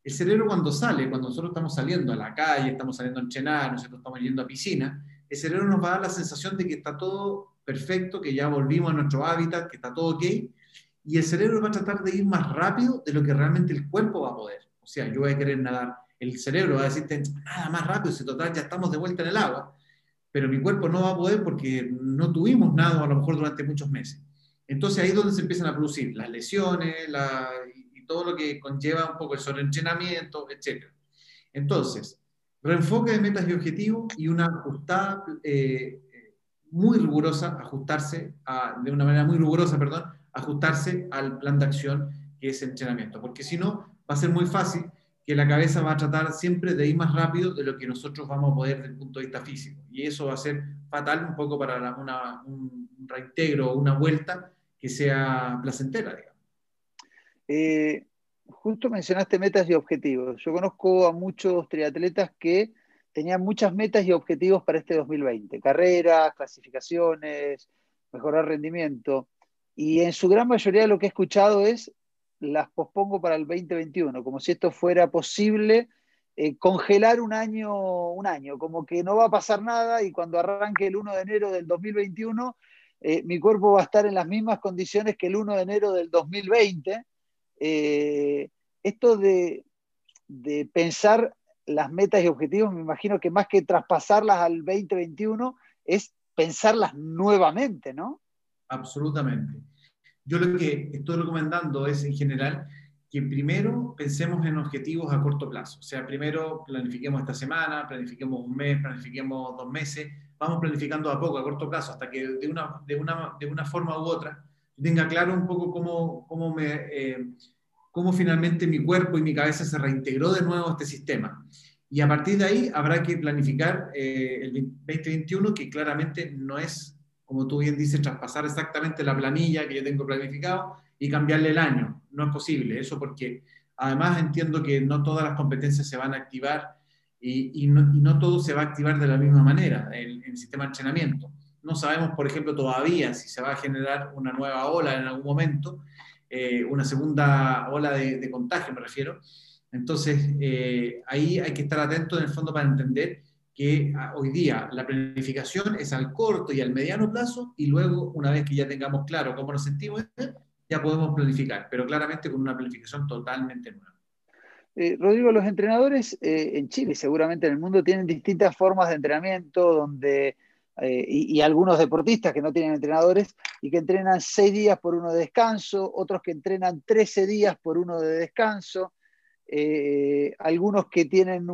el cerebro cuando sale, cuando nosotros estamos saliendo a la calle, estamos saliendo a entrenar, nosotros estamos yendo a piscina, el cerebro nos va a dar la sensación de que está todo perfecto, que ya volvimos a nuestro hábitat, que está todo ok, y el cerebro va a tratar de ir más rápido de lo que realmente el cuerpo va a poder. O sea, yo voy a querer nadar, el cerebro va a decirte, nada más rápido, si total ya estamos de vuelta en el agua, pero mi cuerpo no va a poder porque no tuvimos nada a lo mejor durante muchos meses. Entonces ahí es donde se empiezan a producir las lesiones todo lo que conlleva un poco el sobreentrenamiento, etc. Entonces, reenfoque de metas y objetivos y una ajustada, eh, muy rigurosa, ajustarse de una manera muy rigurosa, perdón, ajustarse al plan de acción que es el entrenamiento, porque si no, va a ser muy fácil que la cabeza va a tratar siempre de ir más rápido de lo que nosotros vamos a poder desde el punto de vista físico. Y eso va a ser fatal un poco para un reintegro o una vuelta que sea placentera, digamos. Eh, justo mencionaste metas y objetivos. Yo conozco a muchos triatletas que tenían muchas metas y objetivos para este 2020. Carreras, clasificaciones, mejorar rendimiento. Y en su gran mayoría lo que he escuchado es las pospongo para el 2021, como si esto fuera posible eh, congelar un año, un año, como que no va a pasar nada y cuando arranque el 1 de enero del 2021, eh, mi cuerpo va a estar en las mismas condiciones que el 1 de enero del 2020. Eh, esto de, de pensar las metas y objetivos, me imagino que más que traspasarlas al 2021, es pensarlas nuevamente, ¿no? Absolutamente. Yo lo que estoy recomendando es, en general, que primero pensemos en objetivos a corto plazo. O sea, primero planifiquemos esta semana, planifiquemos un mes, planifiquemos dos meses, vamos planificando a poco, a corto plazo, hasta que de una, de una, de una forma u otra tenga claro un poco cómo, cómo, me, eh, cómo finalmente mi cuerpo y mi cabeza se reintegró de nuevo a este sistema. Y a partir de ahí habrá que planificar eh, el 2021, que claramente no es como tú bien dices, traspasar exactamente la planilla que yo tengo planificado y cambiarle el año. No es posible eso porque además entiendo que no todas las competencias se van a activar y, no, todo se va a activar de la misma manera en el, sistema de entrenamiento. No sabemos, por ejemplo, todavía si se va a generar una nueva ola en algún momento, eh, una segunda ola de, contagio me refiero. Entonces, eh, ahí hay que estar atentos en el fondo para entender que ah, hoy día la planificación es al corto y al mediano plazo y luego, una vez que ya tengamos claro cómo nos sentimos, ya podemos planificar, pero claramente con una planificación totalmente nueva. Eh, Rodrigo, los entrenadores eh, en Chile, seguramente en el mundo, tienen distintas formas de entrenamiento donde, eh, y, algunos deportistas que no tienen entrenadores y que entrenan seis días por uno de descanso, otros que entrenan 13 días por uno de descanso. Eh, algunos que tienen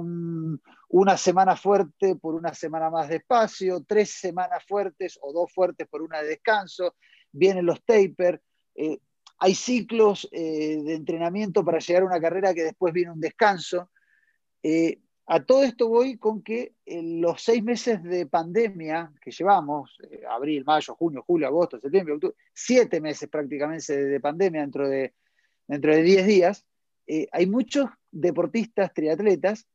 una semana fuerte por una semana más de espacio, tres semanas fuertes o dos fuertes por una de descanso, vienen los taper, eh, hay ciclos eh, de entrenamiento para llegar a una carrera que después viene un descanso. A todo esto voy con que en los seis meses de pandemia que llevamos, abril, mayo, junio, julio, agosto, septiembre, octubre, siete meses prácticamente de pandemia dentro de, dentro de diez días, eh, hay muchos deportistas, triatletas,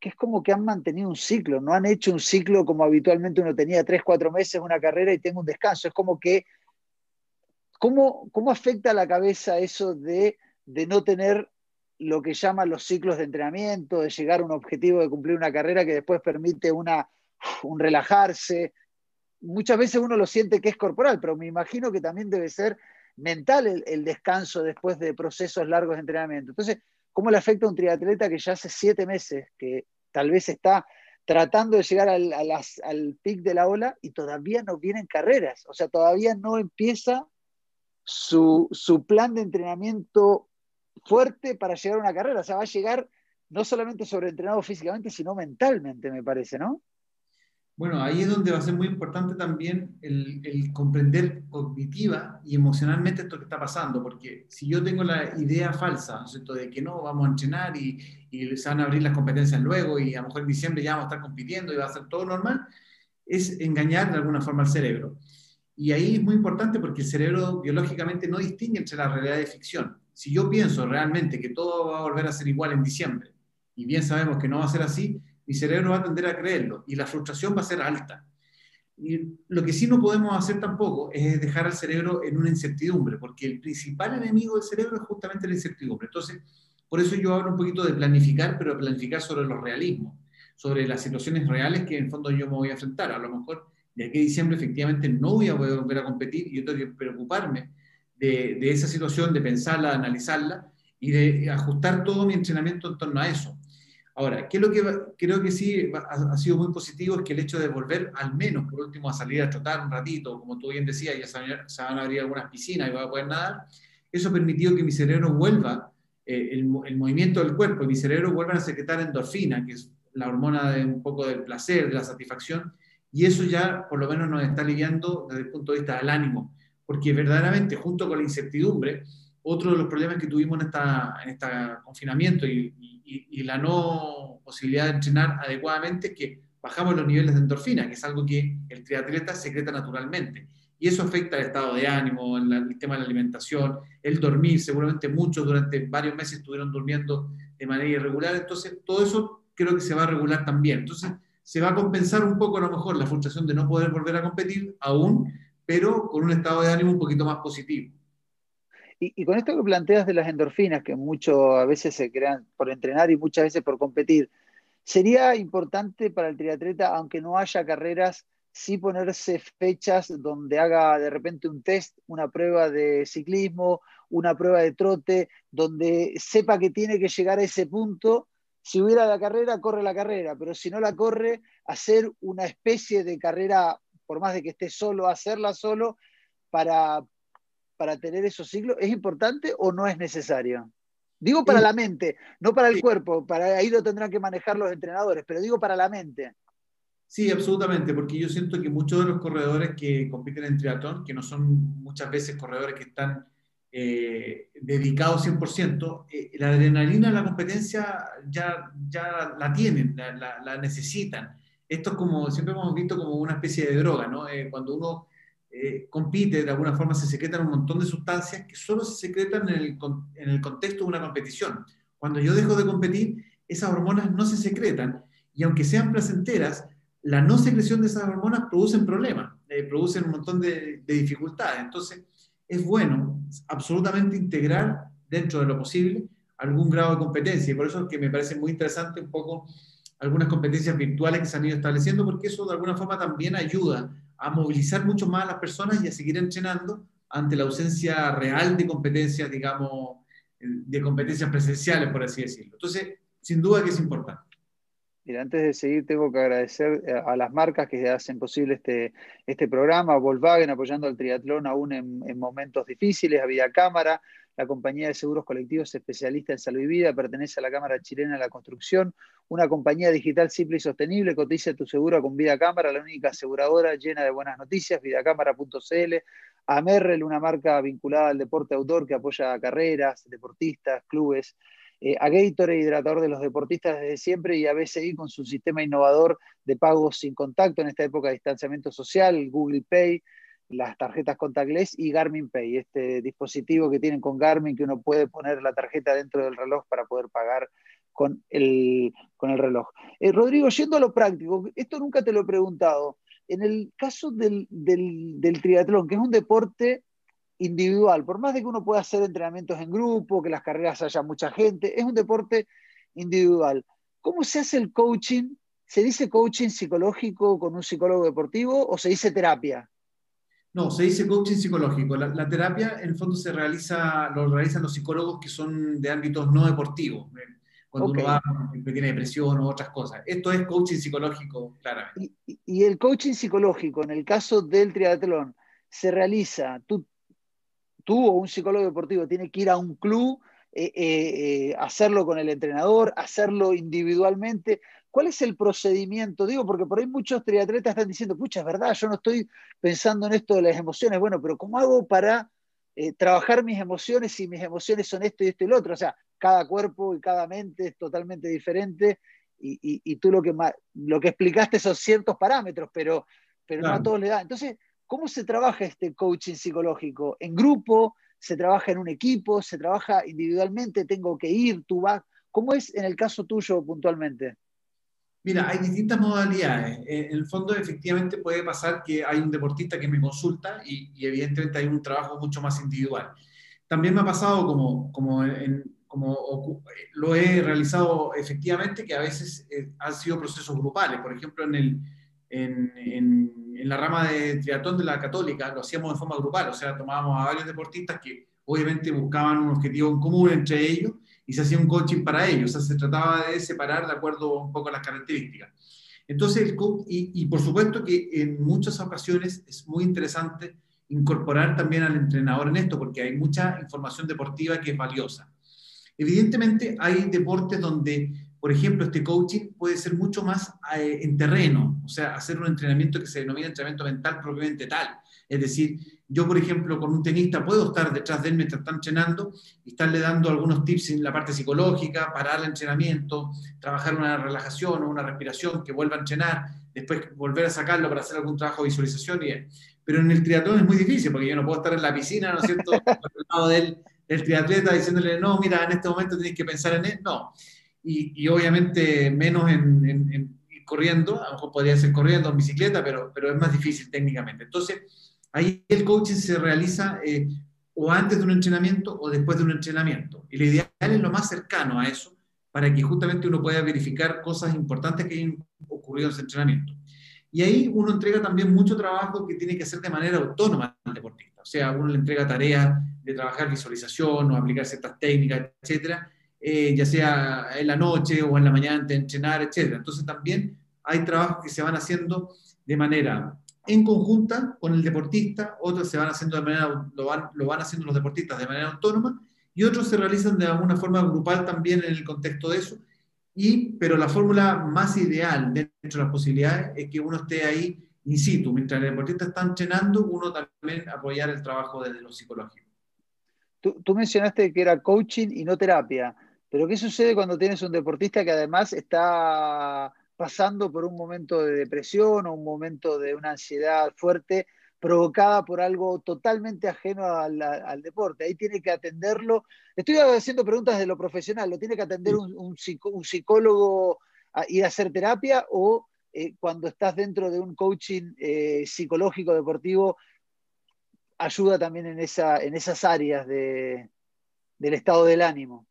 que es como que han mantenido un ciclo, no han hecho un ciclo como habitualmente uno tenía tres, cuatro meses, una carrera y tengo un descanso. Es como que, ¿cómo, cómo afecta a la cabeza eso de, de no tener lo que llaman los ciclos de entrenamiento, de llegar a un objetivo de cumplir una carrera que después permite una, un relajarse? Muchas veces uno lo siente que es corporal, pero me imagino que también debe ser mental el, descanso después de procesos largos de entrenamiento. Entonces, ¿cómo le afecta a un triatleta que ya hace siete meses, que tal vez está tratando de llegar al, al pic de la ola y todavía no vienen carreras? O sea, todavía no empieza su, su plan de entrenamiento fuerte para llegar a una carrera. O sea, va a llegar no solamente sobreentrenado físicamente, sino mentalmente, me parece, ¿no? Bueno, ahí es donde va a ser muy importante también el, comprender cognitiva y emocionalmente esto que está pasando, porque si yo tengo la idea falsa, ¿no de que no, vamos a entrenar y, y, se van a abrir las competencias luego y a lo mejor en diciembre ya vamos a estar compitiendo y va a ser todo normal, es engañar de alguna forma al cerebro. Y ahí es muy importante porque el cerebro biológicamente no distingue entre la realidad y ficción. Si yo pienso realmente que todo va a volver a ser igual en diciembre, y bien sabemos que no va a ser así, mi cerebro va a tender a creerlo y la frustración va a ser alta. Y lo que sí no podemos hacer tampoco es dejar al cerebro en una incertidumbre, porque el principal enemigo del cerebro es justamente la incertidumbre. Entonces, por eso yo hablo un poquito de planificar, pero planificar sobre los realismos, sobre las situaciones reales que en fondo yo me voy a enfrentar. A lo mejor de aquí a diciembre efectivamente no voy a poder volver a competir y yo tengo que preocuparme de, esa situación, de pensarla, de analizarla y de ajustar todo mi entrenamiento en torno a eso. Ahora, ¿qué es lo que creo que sí ha, sido muy positivo? Es que el hecho de volver al menos, por último, a salir a trotar un ratito, como tú bien decías, ya se, van a abrir algunas piscinas y voy a poder nadar, eso ha permitido que mi cerebro vuelva, eh, el, movimiento del cuerpo y mi cerebro vuelvan a secretar endorfina, que es la hormona de un poco del placer, de la satisfacción, y eso ya por lo menos nos está aliviando desde el punto de vista del ánimo, porque verdaderamente junto con la incertidumbre, otro de los problemas que tuvimos en este confinamiento y, la no posibilidad de entrenar adecuadamente es que bajamos los niveles de endorfina, que es algo que el triatleta secreta naturalmente. Y eso afecta el estado de ánimo, el, tema de la alimentación, el dormir. Seguramente muchos durante varios meses estuvieron durmiendo de manera irregular. Entonces, todo eso creo que se va a regular también. Entonces, se va a compensar un poco a lo mejor la frustración de no poder volver a competir aún, pero con un estado de ánimo un poquito más positivo. Y, con esto que planteas de las endorfinas, que mucho a veces se crean por entrenar y muchas veces por competir, sería importante para el triatleta, aunque no haya carreras, sí ponerse fechas donde haga de repente un test, una prueba de ciclismo, una prueba de trote, donde sepa que tiene que llegar a ese punto. Si hubiera la carrera, corre la carrera, pero si no la corre, hacer una especie de carrera, por más de que esté solo, hacerla solo para, para tener esos ciclos, ¿es importante o no es necesario? Digo para la mente, no para el cuerpo, para ahí lo tendrán que manejar los entrenadores, pero digo para la mente. Sí, absolutamente, porque yo siento que muchos de los corredores que compiten en triatlón, que no son muchas veces corredores que están eh, dedicados 100%, eh, la adrenalina de la competencia ya, ya la tienen, la, la, necesitan. Esto es como, siempre hemos visto como una especie de droga, ¿no? Eh, cuando uno eh, compite, de alguna forma se secretan un montón de sustancias que solo se secretan en el, en el contexto de una competición. Cuando yo dejo de competir, esas hormonas no se secretan y aunque sean placenteras, la no secreción de esas hormonas producen problemas, eh, producen un montón de, de, dificultades. Entonces, es bueno absolutamente integrar dentro de lo posible algún grado de competencia. Y por eso es que me parece muy interesante un poco algunas competencias virtuales que se han ido estableciendo, porque eso de alguna forma también ayuda a movilizar mucho más a las personas y a seguir entrenando ante la ausencia real de competencias, digamos, de competencias presenciales, por así decirlo. Entonces, sin duda que es importante. Mira, antes de seguir, tengo que agradecer eh, a las marcas que hacen posible este, este programa, Volkswagen apoyando al triatlón aún en, en momentos difíciles, a Vida Cámara, la compañía de seguros colectivos especialista en salud y vida, pertenece a la Cámara Chilena de la Construcción, una compañía digital simple y sostenible, cotiza tu seguro con Vida Cámara, la única aseguradora llena de buenas noticias, vidacámara.cl, Amerrel, una marca vinculada al deporte outdoor que apoya carreras, deportistas, clubes, eh, a Gatorade, hidratador de los deportistas desde siempre, y a BCI con su sistema innovador de pagos sin contacto en esta época de distanciamiento social, Google Pay, las tarjetas contactless y Garmin Pay, este dispositivo que tienen con Garmin que uno puede poner la tarjeta dentro del reloj para poder pagar con el, con el reloj. Eh, Rodrigo, yendo a lo práctico, esto nunca te lo he preguntado. En el caso del, del, triatlón, que es un deporte individual, por más de que uno pueda hacer entrenamientos en grupo, que las carreras haya mucha gente, es un deporte individual. ¿Cómo se hace el coaching? ¿Se dice coaching psicológico con un psicólogo deportivo o se dice terapia? No, se dice coaching psicológico. La, terapia, en el fondo, se realiza, lo realizan los psicólogos que son de ámbitos no deportivos, eh, cuando uno va, que tiene depresión o otras cosas. Esto es coaching psicológico, claramente. Y, el coaching psicológico, en el caso del triatlón, se realiza, tú, tú o un psicólogo deportivo tiene que ir a un club, eh, eh, hacerlo con el entrenador, hacerlo individualmente. ¿Cuál es el procedimiento? Digo, porque por ahí muchos triatletas están diciendo, pucha, es verdad, yo no estoy pensando en esto de las emociones. Bueno, pero ¿cómo hago para eh, trabajar mis emociones si mis emociones son esto y esto y lo otro? O sea, cada cuerpo y cada mente es totalmente diferente y, tú lo que, lo que explicaste son ciertos parámetros, pero, pero no a todos le da. Entonces, ¿cómo se trabaja este coaching psicológico? ¿En grupo? ¿Se trabaja en un equipo? ¿Se trabaja individualmente? ¿Tengo que ir? ¿Tú vas? ¿Cómo es en el caso tuyo puntualmente? Mira, hay distintas modalidades. En el fondo, efectivamente, puede pasar que hay un deportista que me consulta y, evidentemente hay un trabajo mucho más individual. También me ha pasado, como, como, como lo he realizado efectivamente, que a veces eh, han sido procesos grupales. Por ejemplo, en, el, en, en, la rama de triatlón de la católica lo hacíamos de forma grupal, o sea, tomábamos a varios deportistas que obviamente buscaban un objetivo en común entre ellos y se hacía un coaching para ellos, o sea, se trataba de separar de acuerdo un poco a las características. Entonces, el y, y por supuesto que en muchas ocasiones es muy interesante incorporar también al entrenador en esto, porque hay mucha información deportiva que es valiosa. Evidentemente, hay deportes donde por ejemplo, este coaching puede ser mucho más eh, en terreno, o sea, hacer un entrenamiento que se denomina entrenamiento mental propiamente tal. Es decir, yo, por ejemplo, con un tenista puedo estar detrás de él mientras está entrenando y estarle dando algunos tips en la parte psicológica, parar el entrenamiento, trabajar una relajación o una respiración, que vuelva a entrenar, después volver a sacarlo para hacer algún trabajo de visualización. Y, pero en el triatlón es muy difícil porque yo no puedo estar en la piscina, ¿no es cierto?, al lado del, del triatleta diciéndole, no, mira, en este momento tienes que pensar en él. No. Y, y obviamente menos en, en, corriendo, a lo mejor podría ser corriendo en bicicleta, pero, pero es más difícil técnicamente. Entonces, Ahí el coaching se realiza eh, o antes de un entrenamiento o después de un entrenamiento. Y lo ideal es lo más cercano a eso para que justamente uno pueda verificar cosas importantes que hayan ocurrido en ese entrenamiento. Y ahí uno entrega también mucho trabajo que tiene que hacer de manera autónoma al deportista. O sea, uno le entrega tareas de trabajar visualización o aplicar ciertas técnicas, etcétera, eh, ya sea en la noche o en la mañana antes de entrenar, etcétera. Entonces también hay trabajos que se van haciendo de manera en conjunta con el deportista, otros se van haciendo de manera, lo van, lo van haciendo los deportistas de manera autónoma y otros se realizan de alguna forma grupal también en el contexto de eso. Y, pero la fórmula más ideal dentro de las posibilidades es que uno esté ahí in situ, mientras el deportista está entrenando, uno también apoyar el trabajo desde lo psicológico. Tú, tú mencionaste que era coaching y no terapia, pero ¿qué sucede cuando tienes un deportista que además está pasando por un momento de depresión o un momento de una ansiedad fuerte provocada por algo totalmente ajeno al, deporte. Ahí tiene que atenderlo. Estoy haciendo preguntas de lo profesional, ¿lo tiene que atender un, psicólogo a ir a hacer terapia o eh, cuando estás dentro de un coaching eh, psicológico deportivo ayuda también en, esa, en esas áreas del estado del ánimo?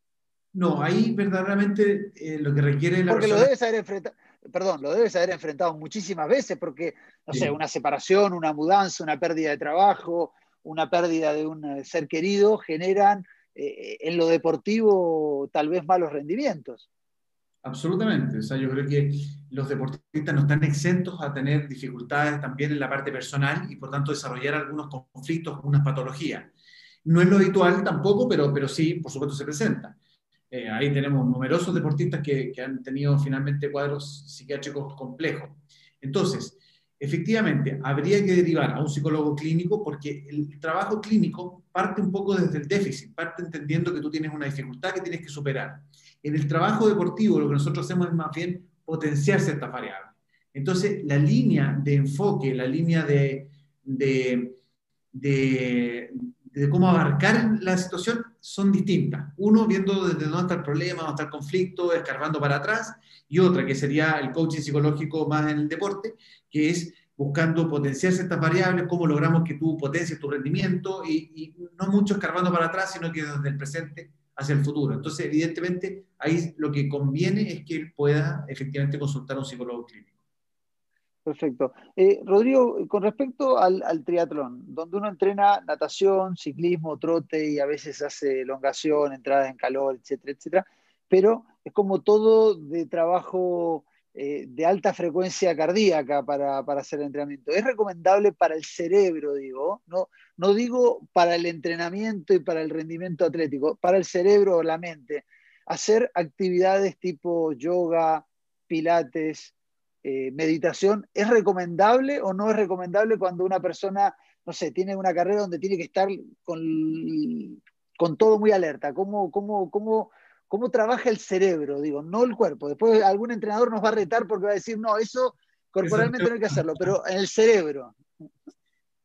No, ahí verdaderamente eh, lo que requiere la Porque lo debes haber enfrentado perdón, lo debes haber enfrentado muchísimas veces porque, no sé, una separación, una mudanza, una pérdida de trabajo, una pérdida de un eh, ser querido generan eh, en lo deportivo tal vez malos rendimientos. Absolutamente. O sea, yo creo que los deportistas no están exentos a tener dificultades también en la parte personal y por tanto desarrollar algunos conflictos, algunas patologías. No es lo habitual tampoco, pero, pero sí, por supuesto, se presenta. Eh, ahí tenemos numerosos deportistas que, han tenido finalmente cuadros psiquiátricos complejos. Entonces, efectivamente, habría que derivar a un psicólogo clínico porque el trabajo clínico parte un poco desde el déficit, parte entendiendo que tú tienes una dificultad que tienes que superar. En el trabajo deportivo lo que nosotros hacemos es más bien potenciar ciertas variables. Entonces, la línea de enfoque, la línea de, cómo abarcar la situación son distintas. Uno viendo desde dónde está el problema, dónde está el conflicto, escarbando para atrás, y otra que sería el coaching psicológico más en el deporte, que es buscando potenciar ciertas variables, cómo logramos que tú potencies tu rendimiento y, y no mucho escarbando para atrás, sino que desde el presente hacia el futuro. Entonces, evidentemente, ahí lo que conviene es que él pueda efectivamente consultar a un psicólogo clínico. Perfecto. Eh, Rodrigo, con respecto al, triatlón, donde uno entrena natación, ciclismo, trote y a veces hace elongación, entradas en calor, etcétera, etcétera, pero es como todo de trabajo eh, de alta frecuencia cardíaca para, hacer el entrenamiento. ¿Es recomendable para el cerebro, digo? No, no digo para el entrenamiento y para el rendimiento atlético, para el cerebro o la mente. Hacer actividades tipo yoga, pilates, eh, meditación, ¿es recomendable o no es recomendable cuando una persona, no sé, tiene una carrera donde tiene que estar con, con todo muy alerta? ¿Cómo, cómo, cómo, cómo trabaja el cerebro? Digo, no el cuerpo. Después algún entrenador nos va a retar porque va a decir, no, eso corporalmente no hay que hacerlo, pero en el cerebro.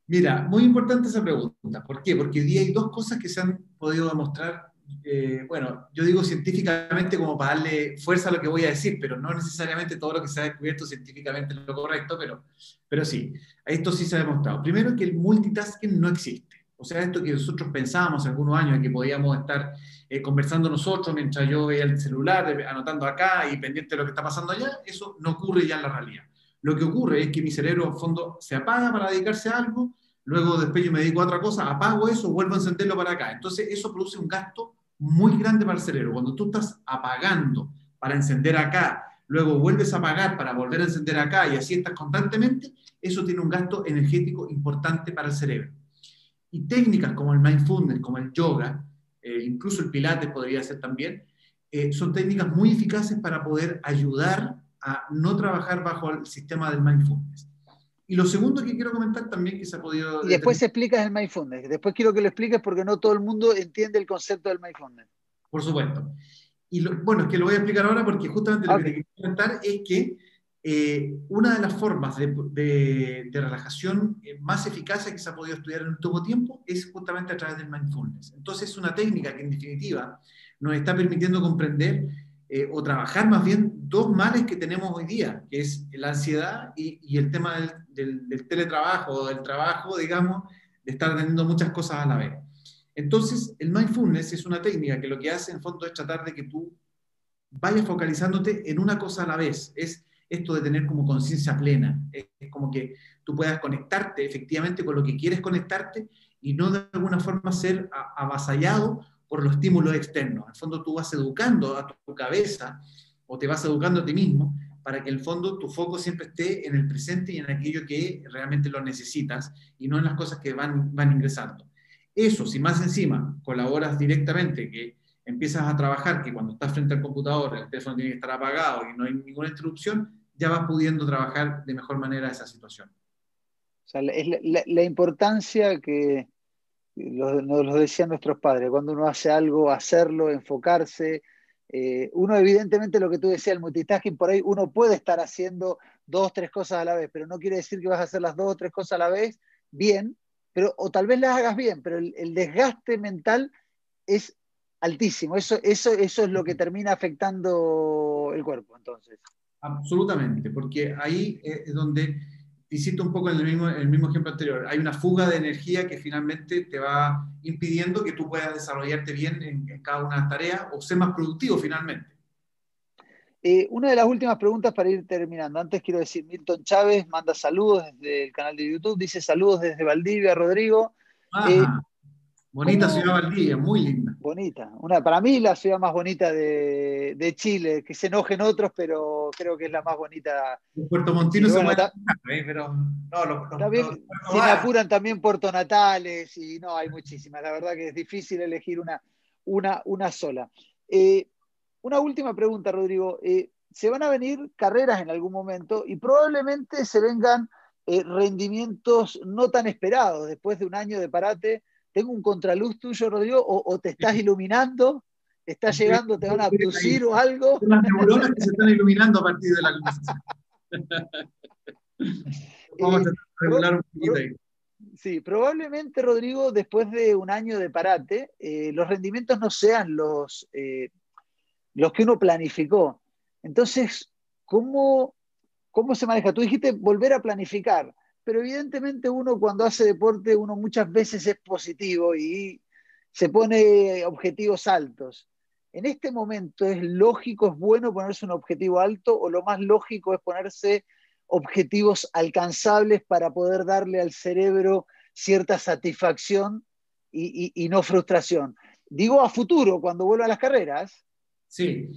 Mira, muy importante esa pregunta. ¿Por qué? Porque hoy día hay dos cosas que se han podido demostrar eh, bueno, yo digo científicamente como para darle fuerza a lo que voy a decir, pero no necesariamente todo lo que se ha descubierto científicamente es lo correcto, pero, pero sí, esto sí se ha demostrado. Primero que el multitasking no existe. O sea, esto que nosotros pensábamos algunos años de que podíamos estar eh, conversando nosotros mientras yo veía el celular, eh, anotando acá y pendiente de lo que está pasando allá, eso no ocurre ya en la realidad. Lo que ocurre es que mi cerebro, en fondo, se apaga para dedicarse a algo, luego después yo me dedico a otra cosa, apago eso, vuelvo a encenderlo para acá. Entonces, eso produce un gasto muy grande para el cerebro. Cuando tú estás apagando para encender acá, luego vuelves a apagar para volver a encender acá y así estás constantemente, eso tiene un gasto energético importante para el cerebro. Y técnicas como el mindfulness, como el yoga, eh, incluso el pilates podría ser también, eh, son técnicas muy eficaces para poder ayudar a no trabajar bajo el sistema del mindfulness. Y lo segundo que quiero comentar también que se ha podido... Y después explicas el mindfulness. Después quiero que lo expliques porque no todo el mundo entiende el concepto del mindfulness. Por supuesto. Y bueno, es que lo voy a explicar ahora porque justamente lo que te quiero comentar es que eh, una de las formas de, de, de, relajación eh, más eficaces que se ha podido estudiar en el último tiempo es justamente a través del mindfulness. Entonces es una técnica que en definitiva nos está permitiendo comprender eh, o trabajar más bien dos males que tenemos hoy día, que es la ansiedad y, el tema del, teletrabajo, del trabajo, digamos, de estar teniendo muchas cosas a la vez. Entonces, el mindfulness es una técnica que lo que hace en fondo es tratar de que tú vayas focalizándote en una cosa a la vez. Es esto de tener como conciencia plena. Es, como que tú puedas conectarte efectivamente con lo que quieres conectarte y no de alguna forma ser avasallado por los estímulos externos. En el fondo tú vas educando a tu cabeza o te vas educando a ti mismo para que en el fondo tu foco siempre esté en el presente y en aquello que realmente lo necesitas y no en las cosas que van, van ingresando. Eso, si más encima colaboras directamente, que empiezas a trabajar, que cuando estás frente al computador el teléfono tiene que estar apagado y no hay ninguna interrupción, ya vas pudiendo trabajar de mejor manera esa situación. O sea, es la, importancia que nos lo, lo, decían nuestros padres, cuando uno hace algo, hacerlo, enfocarse. Eh, uno evidentemente lo que tú decías, el multitasking, por ahí uno puede estar haciendo dos, tres cosas a la vez, pero no quiere decir que vas a hacer las dos o tres cosas a la vez bien, pero, o tal vez las hagas bien, pero el, el desgaste mental es altísimo. Eso, eso, eso es lo que termina afectando el cuerpo, entonces. Absolutamente, porque ahí es donde, insisto un poco en el mismo, el mismo ejemplo anterior, hay una fuga de energía que finalmente te va impidiendo que tú puedas desarrollarte bien en, en cada una de las tareas o ser más productivo finalmente. Eh, una de las últimas preguntas para ir terminando. Antes quiero decir, Milton Chávez manda saludos desde el canal de YouTube, dice saludos desde Valdivia, Rodrigo. Eh, Bonita ciudad Valdivia, muy linda. Bonita. Una, para mí la ciudad más bonita de, de, Chile, que se enojen otros, pero creo que es la más bonita. En Puerto Montino se bueno, puede ¿eh? pero no, los, también, los, si me apuran también Puerto Natales, y no, hay muchísimas. La verdad que es difícil elegir una, una, una sola. Eh, una última pregunta, Rodrigo. Eh, se van a venir carreras en algún momento y probablemente se vengan eh, rendimientos no tan esperados después de un año de parate tengo un contraluz tuyo, Rodrigo, o, o te estás iluminando, estás llegando, te van a abducir o algo. Son las neuronas que se están iluminando a partir de la luz. Vamos a regular un poquito ahí. Sí, probablemente, Rodrigo, después de un año de parate, eh, los rendimientos no sean los, eh, los que uno planificó. Entonces, ¿cómo, ¿cómo se maneja? Tú dijiste volver a planificar pero evidentemente uno cuando hace deporte, uno muchas veces es positivo y se pone objetivos altos. En este momento es lógico, es bueno ponerse un objetivo alto o lo más lógico es ponerse objetivos alcanzables para poder darle al cerebro cierta satisfacción y, no frustración. Digo a futuro, cuando vuelva a las carreras. Sí,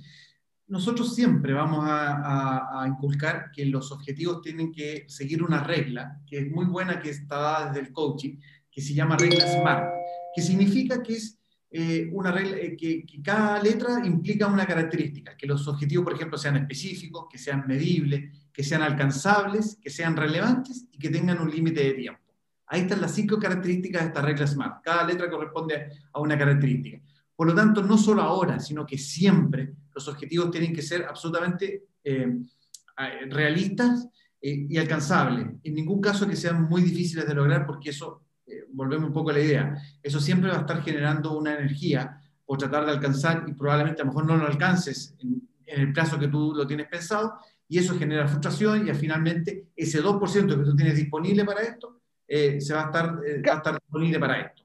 nosotros siempre vamos a, inculcar que los objetivos tienen que seguir una regla, que es muy buena, que está dada desde el coaching, que se llama regla SMART, que significa que es eh, una regla, eh, que, que, cada letra implica una característica, que los objetivos, por ejemplo, sean específicos, que sean medibles, que sean alcanzables, que sean relevantes y que tengan un límite de tiempo. Ahí están las cinco características de esta regla SMART. Cada letra corresponde a una característica. Por lo tanto, no solo ahora, sino que siempre los objetivos tienen que ser absolutamente eh, realistas eh, y alcanzables. En ningún caso que sean muy difíciles de lograr, porque eso, eh, volvemos un poco a la idea, eso siempre va a estar generando una energía por tratar de alcanzar y probablemente a lo mejor no lo alcances en, el plazo que tú lo tienes pensado, y eso genera frustración y finalmente ese 2% que tú tienes disponible para esto se va a, estar, va a estar disponible para esto.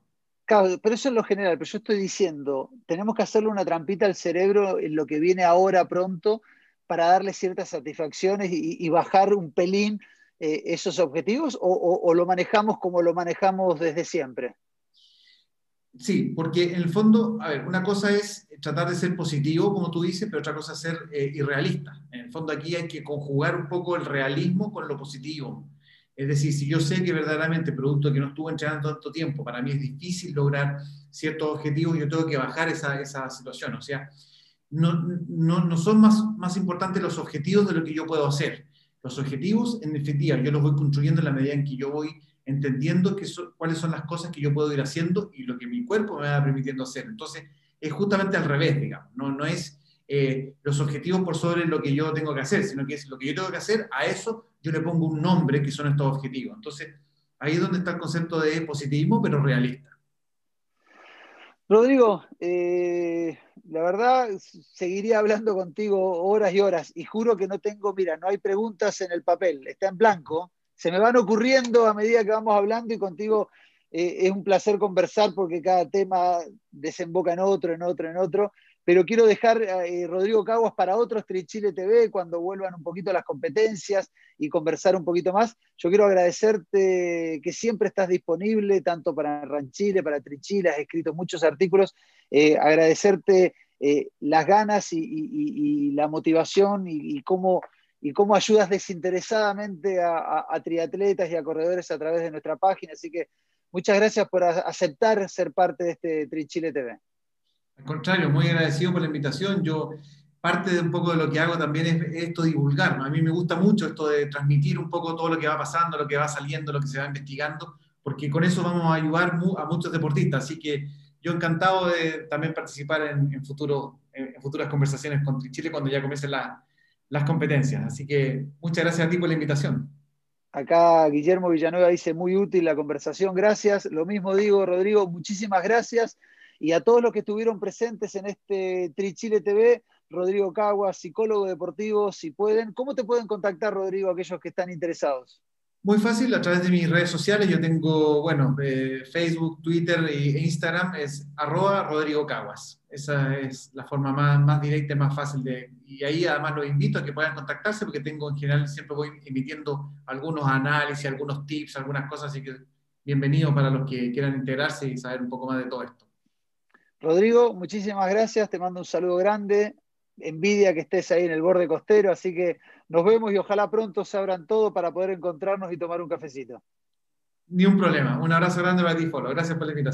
Claro, pero eso es lo general, pero yo estoy diciendo, tenemos que hacerle una trampita al cerebro en lo que viene ahora pronto para darle ciertas satisfacciones y, bajar un pelín eh, esos objetivos o, lo manejamos como lo manejamos desde siempre? Sí, porque en el fondo, a ver, una cosa es tratar de ser positivo, como tú dices, pero otra cosa es ser eh, irrealista. En el fondo aquí hay que conjugar un poco el realismo con lo positivo. Es decir, si yo sé que verdaderamente, producto que no estuve entrenando tanto tiempo, para mí es difícil lograr ciertos objetivos, yo tengo que bajar esa, esa situación. O sea, no, no, no son más, más importantes los objetivos de lo que yo puedo hacer. Los objetivos, en definitiva, yo los voy construyendo en la medida en que yo voy entendiendo que cuáles son las cosas que yo puedo ir haciendo y lo que mi cuerpo me va permitiendo hacer. Entonces, es justamente al revés, digamos. No, no es eh, los objetivos por sobre lo que yo tengo que hacer, sino que es lo que yo tengo que hacer, a eso yo le pongo un nombre que son estos objetivos. Entonces, ahí es donde está el concepto de positivismo, pero realista. Rodrigo, eh, la verdad, seguiría hablando contigo horas y horas y juro que no tengo, mira, no hay preguntas en el papel, está en blanco, se me van ocurriendo a medida que vamos hablando y contigo eh, es un placer conversar porque cada tema desemboca en otro, en otro, en otro pero quiero dejar eh, Rodrigo Caguas para otros Trichile TV cuando vuelvan un poquito las competencias y conversar un poquito más. Yo quiero agradecerte que siempre estás disponible, tanto para Ranchile, para Trichile, has escrito muchos artículos. Eh, agradecerte eh, las ganas y, la motivación y, cómo, y cómo ayudas desinteresadamente a, triatletas y a corredores a través de nuestra página. Así que muchas gracias por aceptar ser parte de este Trichile TV. Al contrario, muy agradecido por la invitación. Yo, parte de un poco de lo que hago también es, esto divulgar. A mí me gusta mucho esto de transmitir un poco todo lo que va pasando, lo que va saliendo, lo que se va investigando, porque con eso vamos a ayudar a muchos deportistas. Así que yo encantado de también participar en, futuras conversaciones con Chile cuando ya comiencen las competencias. Así que muchas gracias a ti por la invitación. Acá Guillermo Villanueva dice muy útil la conversación, gracias. Lo mismo digo, Rodrigo, muchísimas gracias y a todos los que estuvieron presentes en este Trichile TV, Rodrigo Caguas, psicólogo deportivo, si pueden, ¿cómo te pueden contactar, Rodrigo, aquellos que están interesados? Muy fácil, a través de mis redes sociales. Yo tengo, bueno, eh, Facebook, Twitter e Instagram, es arroba Rodrigo Caguas. Esa es la forma más, más directa y más fácil de... Y ahí además los invito a que puedan contactarse porque tengo en general, siempre voy emitiendo algunos análisis, algunos tips, algunas cosas, así que bienvenido para los que quieran integrarse y saber un poco más de todo esto. Rodrigo, muchísimas gracias, te mando un saludo grande, envidia que estés ahí en el borde costero, así que nos vemos y ojalá pronto se abran todo para poder encontrarnos y tomar un cafecito. Ni un problema, un abrazo grande para ti, Folo, gracias por la invitación.